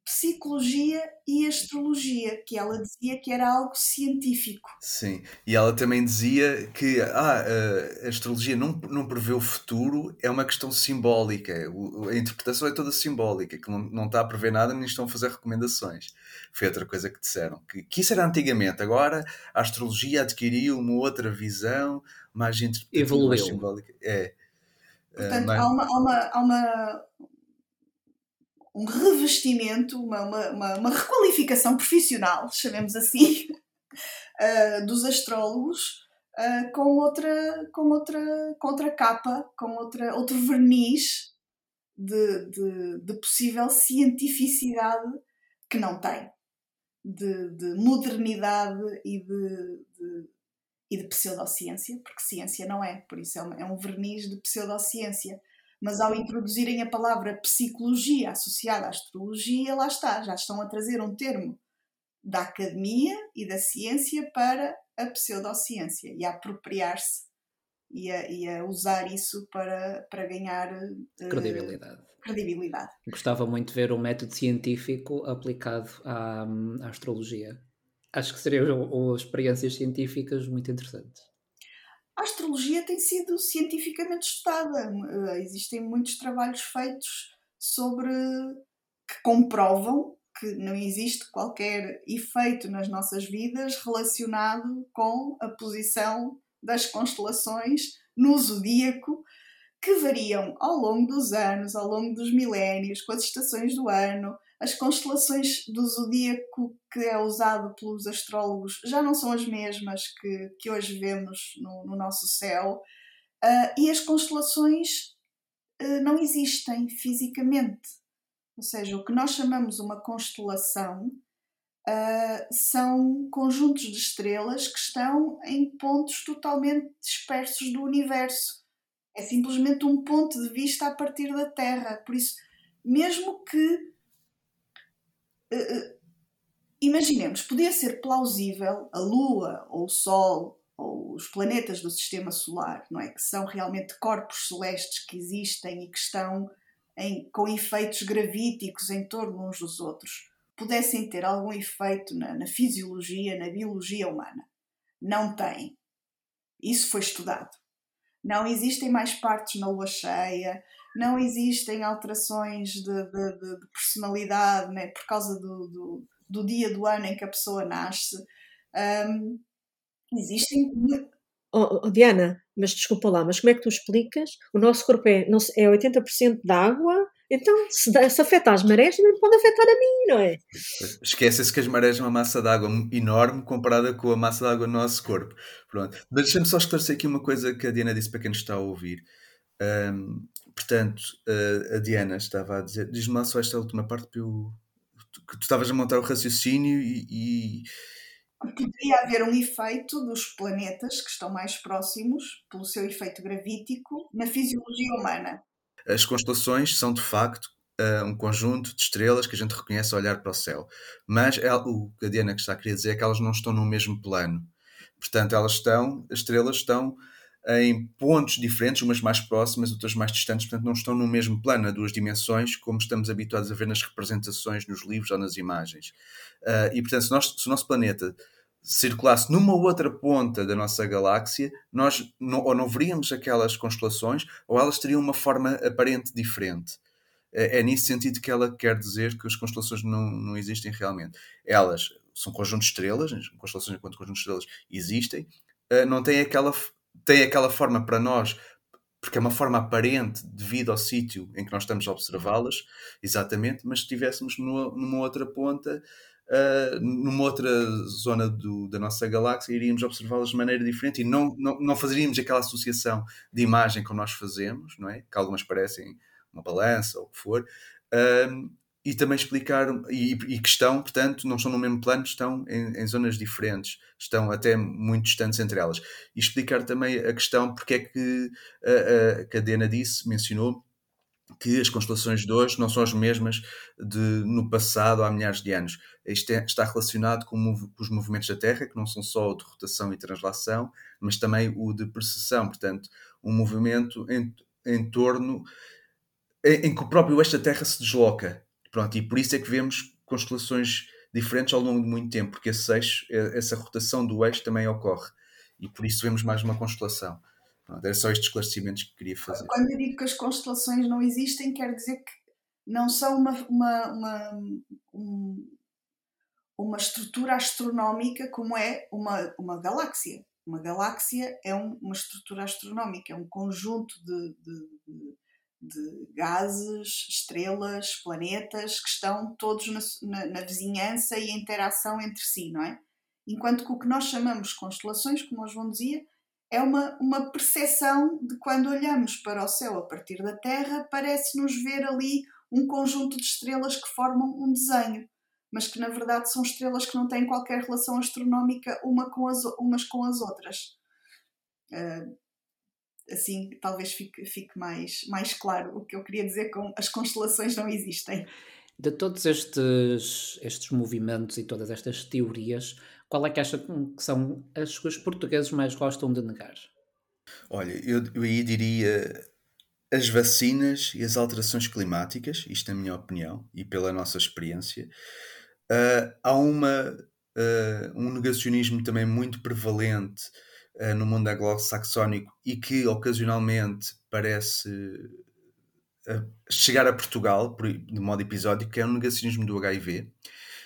psicologia e astrologia, que ela dizia que era algo científico. Sim, e ela também dizia que ah, a astrologia não, não prevê o futuro, é uma questão simbólica, a interpretação é toda simbólica, que não, não está a prever nada nem estão a fazer recomendações. Foi outra coisa que disseram, que, que isso era antigamente, agora a astrologia adquiriu uma outra visão, mais interpretativa, Evoluiu. mais simbólica. É. Portanto, uh, mas... há, uma, há, uma, há uma um revestimento, uma, uma, uma, requalificação profissional, chamemos assim, uh, <laughs> dos astrólogos uh, com, outra, com, outra, com outra capa, com outra, outro verniz de, de, de possível cientificidade que não tem, de, de modernidade e de, de, e de pseudociência, porque ciência não é, por isso é, uma, é um verniz de pseudociência mas ao introduzirem a palavra psicologia associada à astrologia, lá está, já estão a trazer um termo da academia e da ciência para a pseudociência e a apropriar-se e a, e a, usar isso para, para ganhar uh, credibilidade. credibilidade. Gostava muito de ver um método científico aplicado à, à astrologia. Acho que seriam experiências científicas muito interessantes a astrologia tem sido cientificamente estudada. Eh, existem muitos trabalhos feitos sobre que comprovam que não existe qualquer efeito nas nossas vidas relacionado com a posição das constelações no zodíaco, que variam ao longo dos anos, ao longo dos milénios, com as estações do ano, as constelações do zodíaco que é usado pelos astrólogos já não são as mesmas que, que hoje vemos no, no nosso céu, uh, e as constelações uh, não existem fisicamente. Ou seja, o que nós chamamos uma constelação uh, são conjuntos de estrelas que estão em pontos totalmente dispersos do universo. É simplesmente um ponto de vista a partir da Terra. Por isso, mesmo que imaginemos, podia ser plausível a Lua ou o Sol ou os planetas do Sistema Solar, não é? Que são realmente corpos celestes que existem e que estão em, com efeitos gravíticos em torno uns dos outros, pudessem ter algum efeito na, na fisiologia, na biologia humana. Não têm. Isso foi estudado. Não existem mais partes na lua cheia, não existem alterações de, de, de personalidade né, por causa do, do, do, dia do ano em que a pessoa nasce. Um, existem. Oh, oh, Diana, mas desculpa lá, mas como é que tu explicas? O nosso corpo é, não, é 80% de água, então se, se afeta as marés, também pode afetar a mim, não é? Esquece-se que as marés são uma massa de água enorme comparada com a massa de água no nosso corpo. Pronto. Mas deixa-me só esclarecer aqui uma coisa que a Diana disse para quem nos está a ouvir. Um, portanto, a, a Diana estava a dizer, diz-me lá só esta última parte que, eu, que tu estavas a montar o raciocínio e, e... Poderia haver um efeito dos planetas que estão mais próximos, pelo seu efeito gravítico, na fisiologia humana. As constelações são de facto uh, um conjunto de estrelas que a gente reconhece ao olhar para o céu. Mas é, o que a Diana está a querer dizer é que elas não estão no mesmo plano. Portanto, elas estão, as estrelas estão em pontos diferentes, umas mais próximas, outras mais distantes, portanto, não estão no mesmo plano, a duas dimensões, como estamos habituados a ver nas representações, nos livros ou nas imagens. Uh, e, portanto, se, nós, se o nosso planeta circulasse numa outra ponta da nossa galáxia, nós não, ou não veríamos aquelas constelações, ou elas teriam uma forma aparente diferente. É, é nesse sentido que ela quer dizer que as constelações não, não existem realmente. Elas são conjuntos de estrelas, constelações enquanto conjuntos de estrelas existem, uh, não têm aquela, têm aquela forma para nós porque é uma forma aparente devido ao sítio em que nós estamos a observá-las, exatamente, mas se estivéssemos numa, numa outra ponta, uh, numa outra zona do, da nossa galáxia, iríamos observá-las de maneira diferente e não, não, não fazeríamos aquela associação de imagem que nós fazemos, não é? Que algumas parecem uma balança ou o que for. Uh, e também explicar, e, e, que estão, portanto, não estão no mesmo plano, estão em, em, zonas diferentes, estão até muito distantes entre elas. E explicar também a questão porque é que a, a, que a Dena disse, mencionou, que as constelações de hoje não são as mesmas de no passado há milhares de anos. Isto é, está relacionado com, com, os movimentos da Terra, que não são só o de rotação e translação, mas também o de precessão, portanto, um movimento em, em torno em, em que o próprio da Terra se desloca. Pronto, e por isso é que vemos constelações diferentes ao longo de muito tempo, porque esse eixo, essa rotação do eixo também ocorre. E por isso vemos mais uma constelação. Pronto, era só estes esclarecimentos que queria fazer. Quando eu digo que as constelações não existem, quer dizer que não são uma, uma, uma, uma estrutura astronómica como é uma, uma galáxia. Uma galáxia é um, uma estrutura astronómica, é um conjunto de, de, de, de gases, estrelas, planetas que estão todos na, na, na, vizinhança e interação entre si, não é? Enquanto que o que nós chamamos constelações, como o João dizia, é uma, uma percepção de quando olhamos para o céu a partir da Terra, parece-nos ver ali um conjunto de estrelas que formam um desenho, mas que na verdade são estrelas que não têm qualquer relação astronómica uma com as, umas com as outras. Uh, assim, talvez fique, fique mais, mais claro o que eu queria dizer com as constelações não existem. De todos estes, estes movimentos e todas estas teorias, qual é que acha que são as que os portugueses mais gostam de negar? Olha, eu, eu aí diria as vacinas e as alterações climáticas, isto é a minha opinião e pela nossa experiência. Uh, há uma, uh, um negacionismo também muito prevalente uh, no mundo anglo-saxónico e que ocasionalmente parece chegar a Portugal de modo episódico, que é o negacionismo do HIV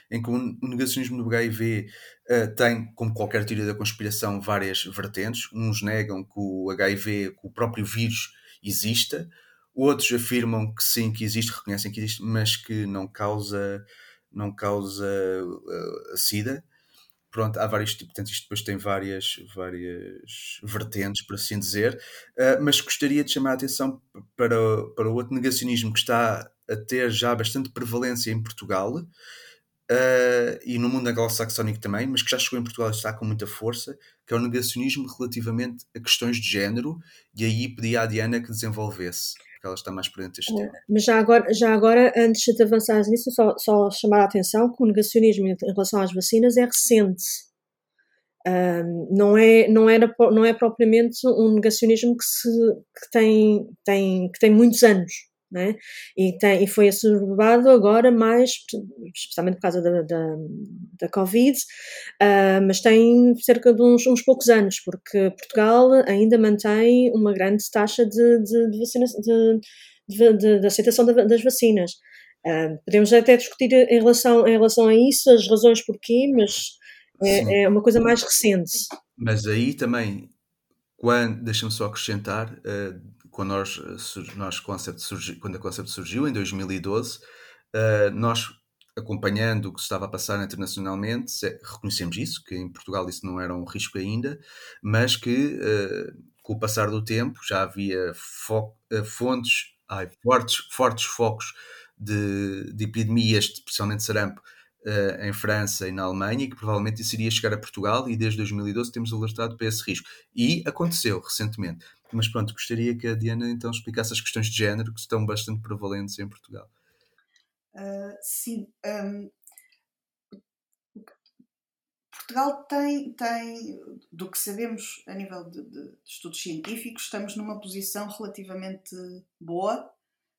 em que o negacionismo do HIV uh, tem, como qualquer teoria da conspiração, várias vertentes. Uns negam que o HIV, que o próprio vírus exista, outros afirmam que sim, que existe, reconhecem que existe, mas que não causa, não causa uh, a SIDA. Pronto, há vários tipos, portanto, isto depois tem várias, várias vertentes, por assim dizer, uh, mas gostaria de chamar a atenção para, para o outro negacionismo que está a ter já bastante prevalência em Portugal, Uh, e no mundo anglo-saxónico também, mas que já chegou em Portugal e está com muita força, que é o negacionismo relativamente a questões de género, e aí pedi à Diana que desenvolvesse, porque ela está mais presente este tema. Mas já agora, já agora antes de avançar nisso, só, só chamar a atenção que o negacionismo em relação às vacinas é recente. Um, não, é, não, era, não é propriamente um negacionismo que, se, que, tem, tem, que tem muitos anos. Né? E, tem, e foi exacerbado agora mais, especialmente por causa da, da, da Covid, uh, mas tem cerca de uns, uns, poucos anos, porque Portugal ainda mantém uma grande taxa de, de, de, vacina, de, de aceitação das vacinas. Uh, podemos até discutir em relação, em relação a isso, as razões porquê, mas é, é uma coisa mais recente. Mas aí também, quando, deixa-me só acrescentar, uh, quando, nós, eh, nós concept surgi, quando a Concept surgiu, em 2012, uh, eh, nós, acompanhando o que se estava a passar internacionalmente, reconhecemos isso, que em Portugal isso não era um risco ainda, mas que uh, com o passar do tempo já havia fo fontes, ai, fortes, fortes focos de, de epidemias, especialmente sarampo, uh, em França e na Alemanha e que provavelmente isso iria chegar a Portugal e desde 2012 temos alertado para esse risco. E aconteceu recentemente. Mas pronto, gostaria que a Diana então explicasse as questões de género que estão bastante prevalentes em Portugal. Uh, sim. Um, Portugal tem, tem, do que sabemos a nível de, de, de, estudos científicos, estamos numa posição relativamente boa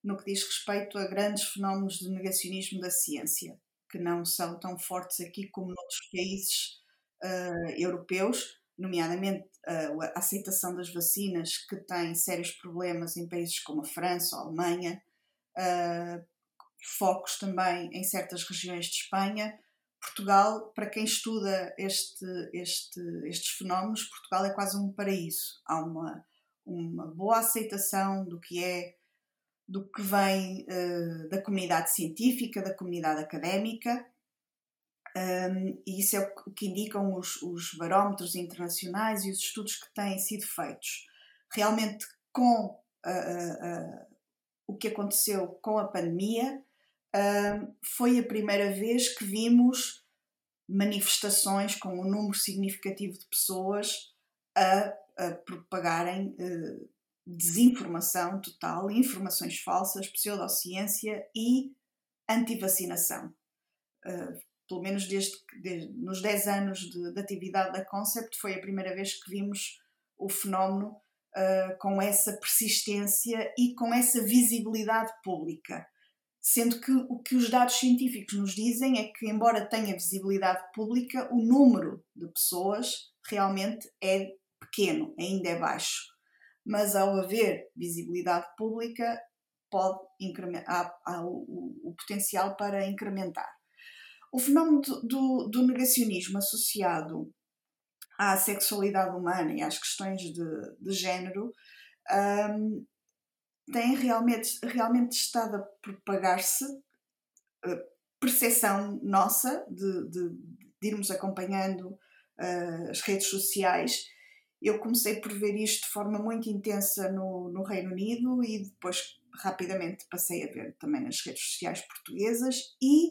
no que diz respeito a grandes fenómenos de negacionismo da ciência que não são tão fortes aqui como noutros países uh, europeus, nomeadamente uh, a aceitação das vacinas, que tem sérios problemas em países como a França a Alemanha, uh, focos também em certas regiões de Espanha. Portugal, para quem estuda este, este, estes fenómenos, Portugal é quase um paraíso. Há uma, uma boa aceitação do que é do que vem uh, da comunidade científica, da comunidade académica, um, e isso é o que indicam os, os, barómetros internacionais e os estudos que têm sido feitos. Realmente, com uh, uh, o que aconteceu com a pandemia, foi a primeira vez que vimos manifestações com um número significativo de pessoas a, a propagarem desinformação total, informações falsas, pseudociência e antivacinação. Uh, pelo menos desde, desde nos 10 anos de, de, atividade da Concept, foi a primeira vez que vimos o fenómeno uh, com essa persistência e com essa visibilidade pública. Sendo que o que os dados científicos nos dizem é que, embora tenha visibilidade pública, o número de pessoas realmente é pequeno, ainda é baixo mas ao haver visibilidade pública, pode há, há o, o, potencial para incrementar. O fenómeno do, do, negacionismo associado à sexualidade humana e às questões de, de género um, tem realmente, realmente estado a propagar-se, uh, percepção nossa de, de, de irmos acompanhando uh, as redes sociais eu comecei por ver isto de forma muito intensa no, no Reino Unido e depois rapidamente passei a ver também nas redes sociais portuguesas e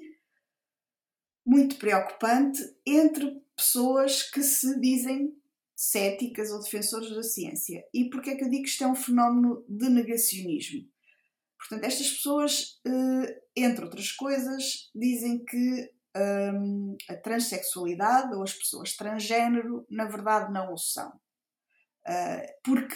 muito preocupante entre pessoas que se dizem céticas ou defensores da ciência. E porquê é que eu digo que isto é um fenómeno de negacionismo? Portanto, estas pessoas, eh, entre outras coisas, dizem que hum, a transexualidade ou as pessoas transgênero, na verdade, não o são. Uh, porque,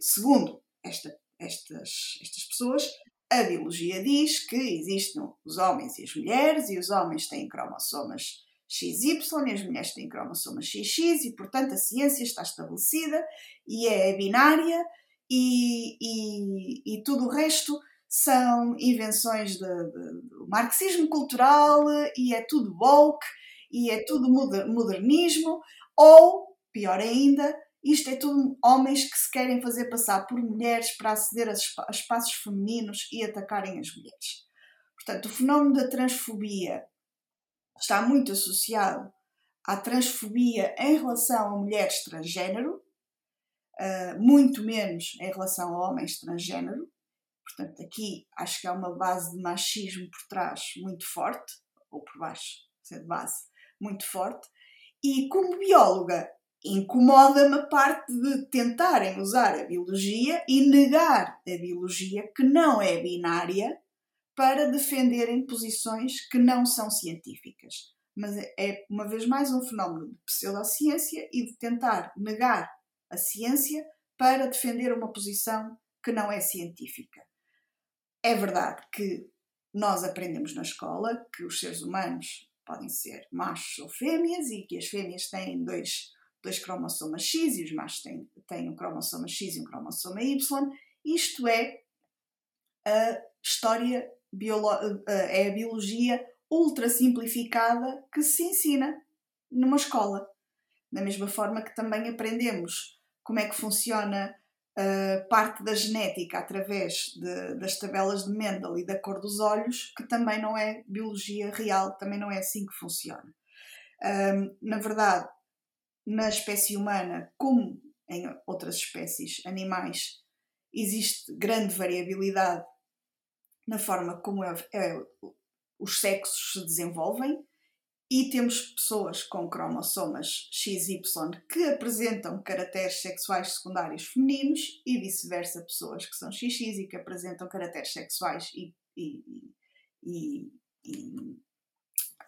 segundo esta, estas, estas pessoas, a biologia diz que existem os homens e as mulheres, e os homens têm cromossomas XY e as mulheres têm cromossomas XX, e portanto a ciência está estabelecida e é binária, e, e, e tudo o resto são invenções do marxismo cultural, e é tudo woke, e é tudo modernismo, ou, pior ainda, isto é tudo homens que se querem fazer passar por mulheres para aceder a espaços femininos e atacarem as mulheres. Portanto, o fenómeno da transfobia está muito associado à transfobia em relação a mulheres transgênero, uh, muito menos em relação a homens transgênero. Portanto, aqui acho que há uma base de machismo por trás muito forte, ou por baixo, ser de base, muito forte. E como bióloga, incomoda-me a parte de tentarem usar a biologia e negar a biologia que não é binária para defenderem posições que não são científicas. Mas é, uma vez mais, um fenómeno de pseudociência e de tentar negar a ciência para defender uma posição que não é científica. É verdade que nós aprendemos na escola que os seres humanos podem ser machos ou fêmeas e que as fêmeas têm dois dois cromossomas X e os machos têm, têm um cromossoma X e um cromossoma Y. Isto é a história, é a biologia ultra simplificada que se ensina numa escola. Da mesma forma que também aprendemos como é que funciona a parte da genética através de, das tabelas de Mendel e da cor dos olhos, que também não é biologia real, também não é assim que funciona. Um, na verdade, na espécie humana, como em outras espécies animais, existe grande variabilidade na forma como é, é os sexos se desenvolvem e temos pessoas com cromossomas XY que apresentam caracteres sexuais secundários femininos e vice-versa, pessoas que são XX e que apresentam caracteres sexuais e, e, e, e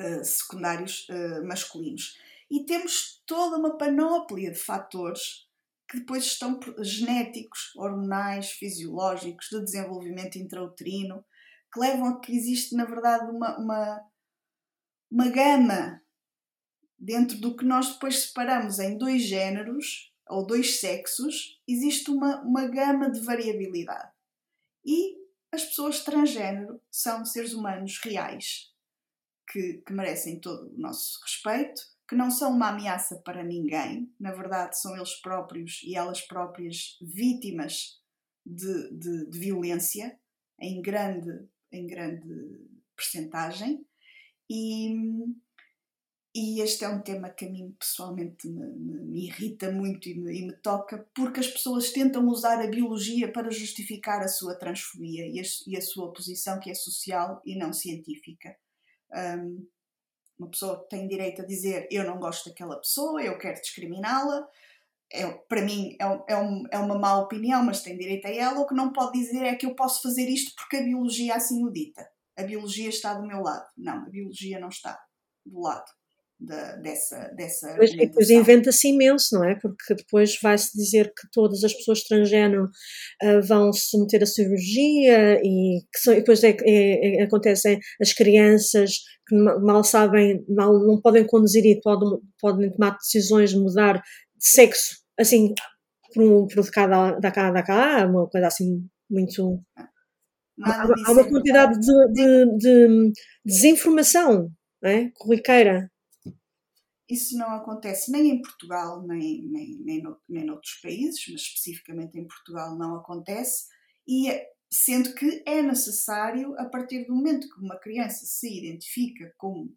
uh, secundários uh, masculinos. E temos toda uma panóplia de fatores que depois estão genéticos, hormonais, fisiológicos, de desenvolvimento intrauterino, que levam a que existe, na verdade, uma, uma uma gama dentro do que nós depois separamos em dois géneros ou dois sexos, existe uma, uma gama de variabilidade. E as pessoas transgênero são seres humanos reais, que, que merecem todo o nosso respeito, que não são uma ameaça para ninguém, na verdade, são eles próprios e elas próprias vítimas de, de, de violência em grande, em grande percentagem e, e este é um tema que a mim pessoalmente me, me, me irrita muito e me, e me, toca, porque as pessoas tentam usar a biologia para justificar a sua transfobia e a, e a sua posição que é social e não científica. Um, uma pessoa tem direito a dizer eu não gosto daquela pessoa, eu quero discriminá-la. É, para mim é, é, um, é, uma má opinião, mas tem direito a ela. O que não pode dizer é que eu posso fazer isto porque a biologia assim o dita a biologia está do meu lado. Não, a biologia não está do lado da, dessa, dessa. Pois, e depois inventa-se imenso, não é? Porque depois vai-se dizer que todas as pessoas transgênero uh, vão se submeter a cirurgia e são, e depois é, é, é, acontecem as crianças que mal sabem, mal não podem conduzir e podem, podem tomar decisões de mudar de sexo, assim, por, um, por cá da cá, da cá, uma coisa assim muito. Ah há, há uma quantidade de, de, de, desinformação é? corriqueira. Isso não acontece nem em Portugal, nem, nem, nem, no, nem noutros países, mas especificamente em Portugal não acontece, e sendo que é necessário, a partir do momento que uma criança se identifica como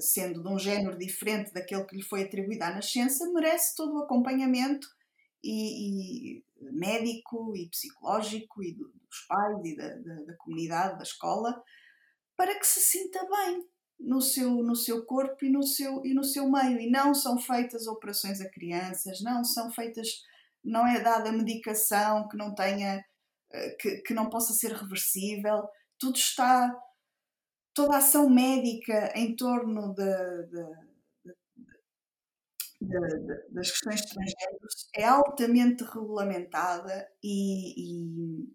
sendo de um género diferente daquele que lhe foi atribuído à nascença, merece todo o acompanhamento e, e médico e psicológico e do, dos pais e da, da, da, comunidade, da escola, para que se sinta bem no seu, no seu corpo e no seu, e no seu meio. E não são feitas operações a crianças, não são feitas, não é dada medicação que não tenha, eh, que, que não possa ser reversível. Tudo está, toda a ação médica em torno de, de de, das questões estrangeiras é altamente regulamentada e, e,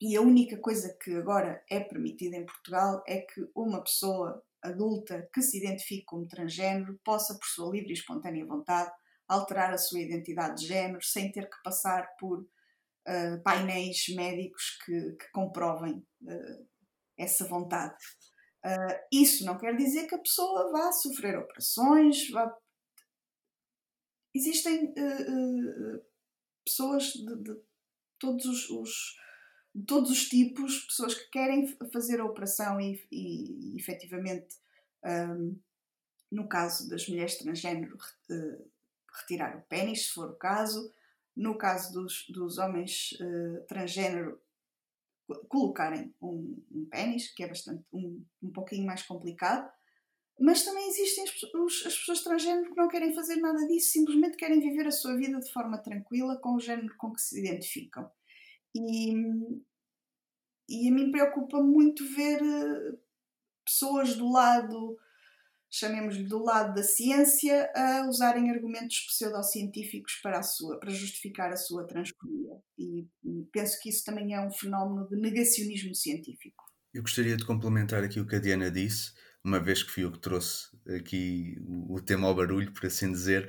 e, a única coisa que agora é permitida em Portugal é que uma pessoa adulta que se identifique como transgênero possa, por sua livre e espontânea vontade, alterar a sua identidade de género sem ter que passar por uh, painéis médicos que, que comprovem uh, essa vontade. Uh, isso não quer dizer que a pessoa vá sofrer operações, vá existem pessoas de, de, todos os, os, de todos os tipos, pessoas que querem fazer a operação e, e, e efetivamente, um, no caso das mulheres transgênero, uh, retirar o pênis, se for o caso, no caso dos, dos homens transgênero, colocarem um, um pênis, que é bastante um, um pouquinho mais complicado, mas também existem as, as pessoas transgênero que não querem fazer nada disso, simplesmente querem viver a sua vida de forma tranquila com o género com que se identificam. E, e a mim preocupa muito ver eh, pessoas do lado, chamemos-lhe do lado da ciência, a usarem argumentos pseudocientíficos para, a sua, para justificar a sua transfobia. E, e penso que isso também é um fenómeno de negacionismo científico. Eu gostaria de complementar aqui o que a Diana disse uma vez que fui eu que trouxe aqui o, tema ao barulho, por assim dizer,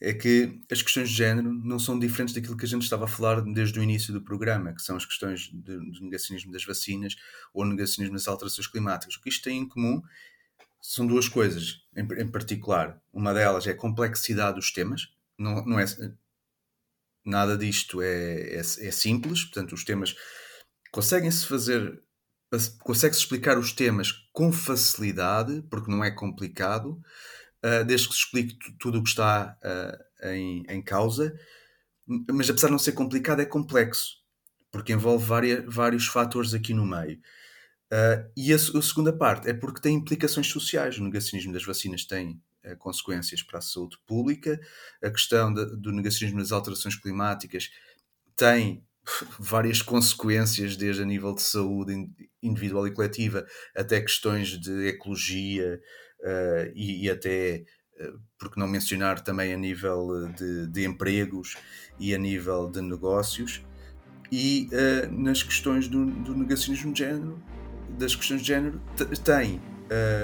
é que as questões de género não são diferentes daquilo que a gente estava a falar desde o início do programa, que são as questões do negacionismo das vacinas ou negacionismo das alterações climáticas. O que isto tem em comum são duas coisas, em, em particular. Uma delas é a complexidade dos temas, não, não é. Nada disto é, é, é simples, portanto, os temas conseguem-se fazer consegue-se explicar os temas com facilidade, porque não é complicado, uh, desde que se explique tudo o que está uh, em, em, causa, mas apesar de não ser complicado, é complexo, porque envolve várias, vários fatores aqui no meio. Uh, e a, a, segunda parte é porque tem implicações sociais. O negacionismo das vacinas tem consequências para a saúde pública, a questão de, do negacionismo das alterações climáticas tem várias consequências, desde a nível de saúde individual e coletiva, até questões de ecologia uh, e, e, até, por que não mencionar, também a nível de, de empregos e a nível de negócios. E nas questões do, do negacionismo de género, das questões de género tem,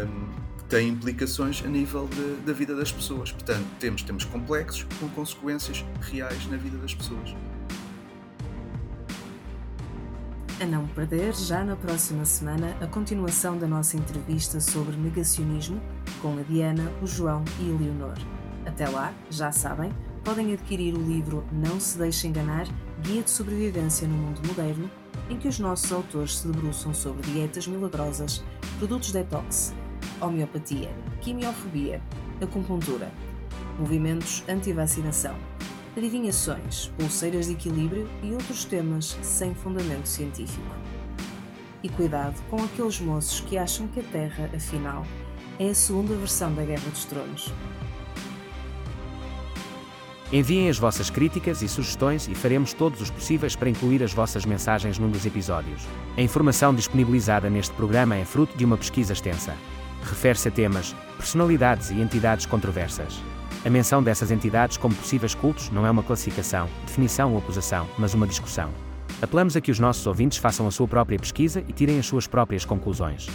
um, tem implicações a nível de, da vida das pessoas. Portanto, temos, temos complexos com consequências reais na vida das pessoas. A não perder, já na próxima semana, a continuação da nossa entrevista sobre negacionismo com a Diana, o João e a Leonor. Até lá, já sabem, podem adquirir o livro Não Se Deixe Enganar Guia de Sobrevivência no Mundo Moderno em que os nossos autores se debruçam sobre dietas milagrosas, produtos detox, homeopatia, quimiofobia, acupuntura, movimentos anti-vacinação, adivinhações, pulseiras de equilíbrio e outros temas sem fundamento científico. E cuidado com aqueles moços que acham que a Terra, afinal, é a segunda versão da Guerra dos Tronos. Enviem as vossas críticas e sugestões e faremos todos os possíveis para incluir as vossas mensagens num dos episódios. A informação disponibilizada neste programa é fruto de uma pesquisa extensa. Refere-se a temas, personalidades e entidades controversas. A menção dessas entidades como possíveis cultos não é uma classificação, definição ou acusação, mas uma discussão. Apelamos a que os nossos ouvintes façam a sua própria pesquisa e tirem as suas próprias conclusões.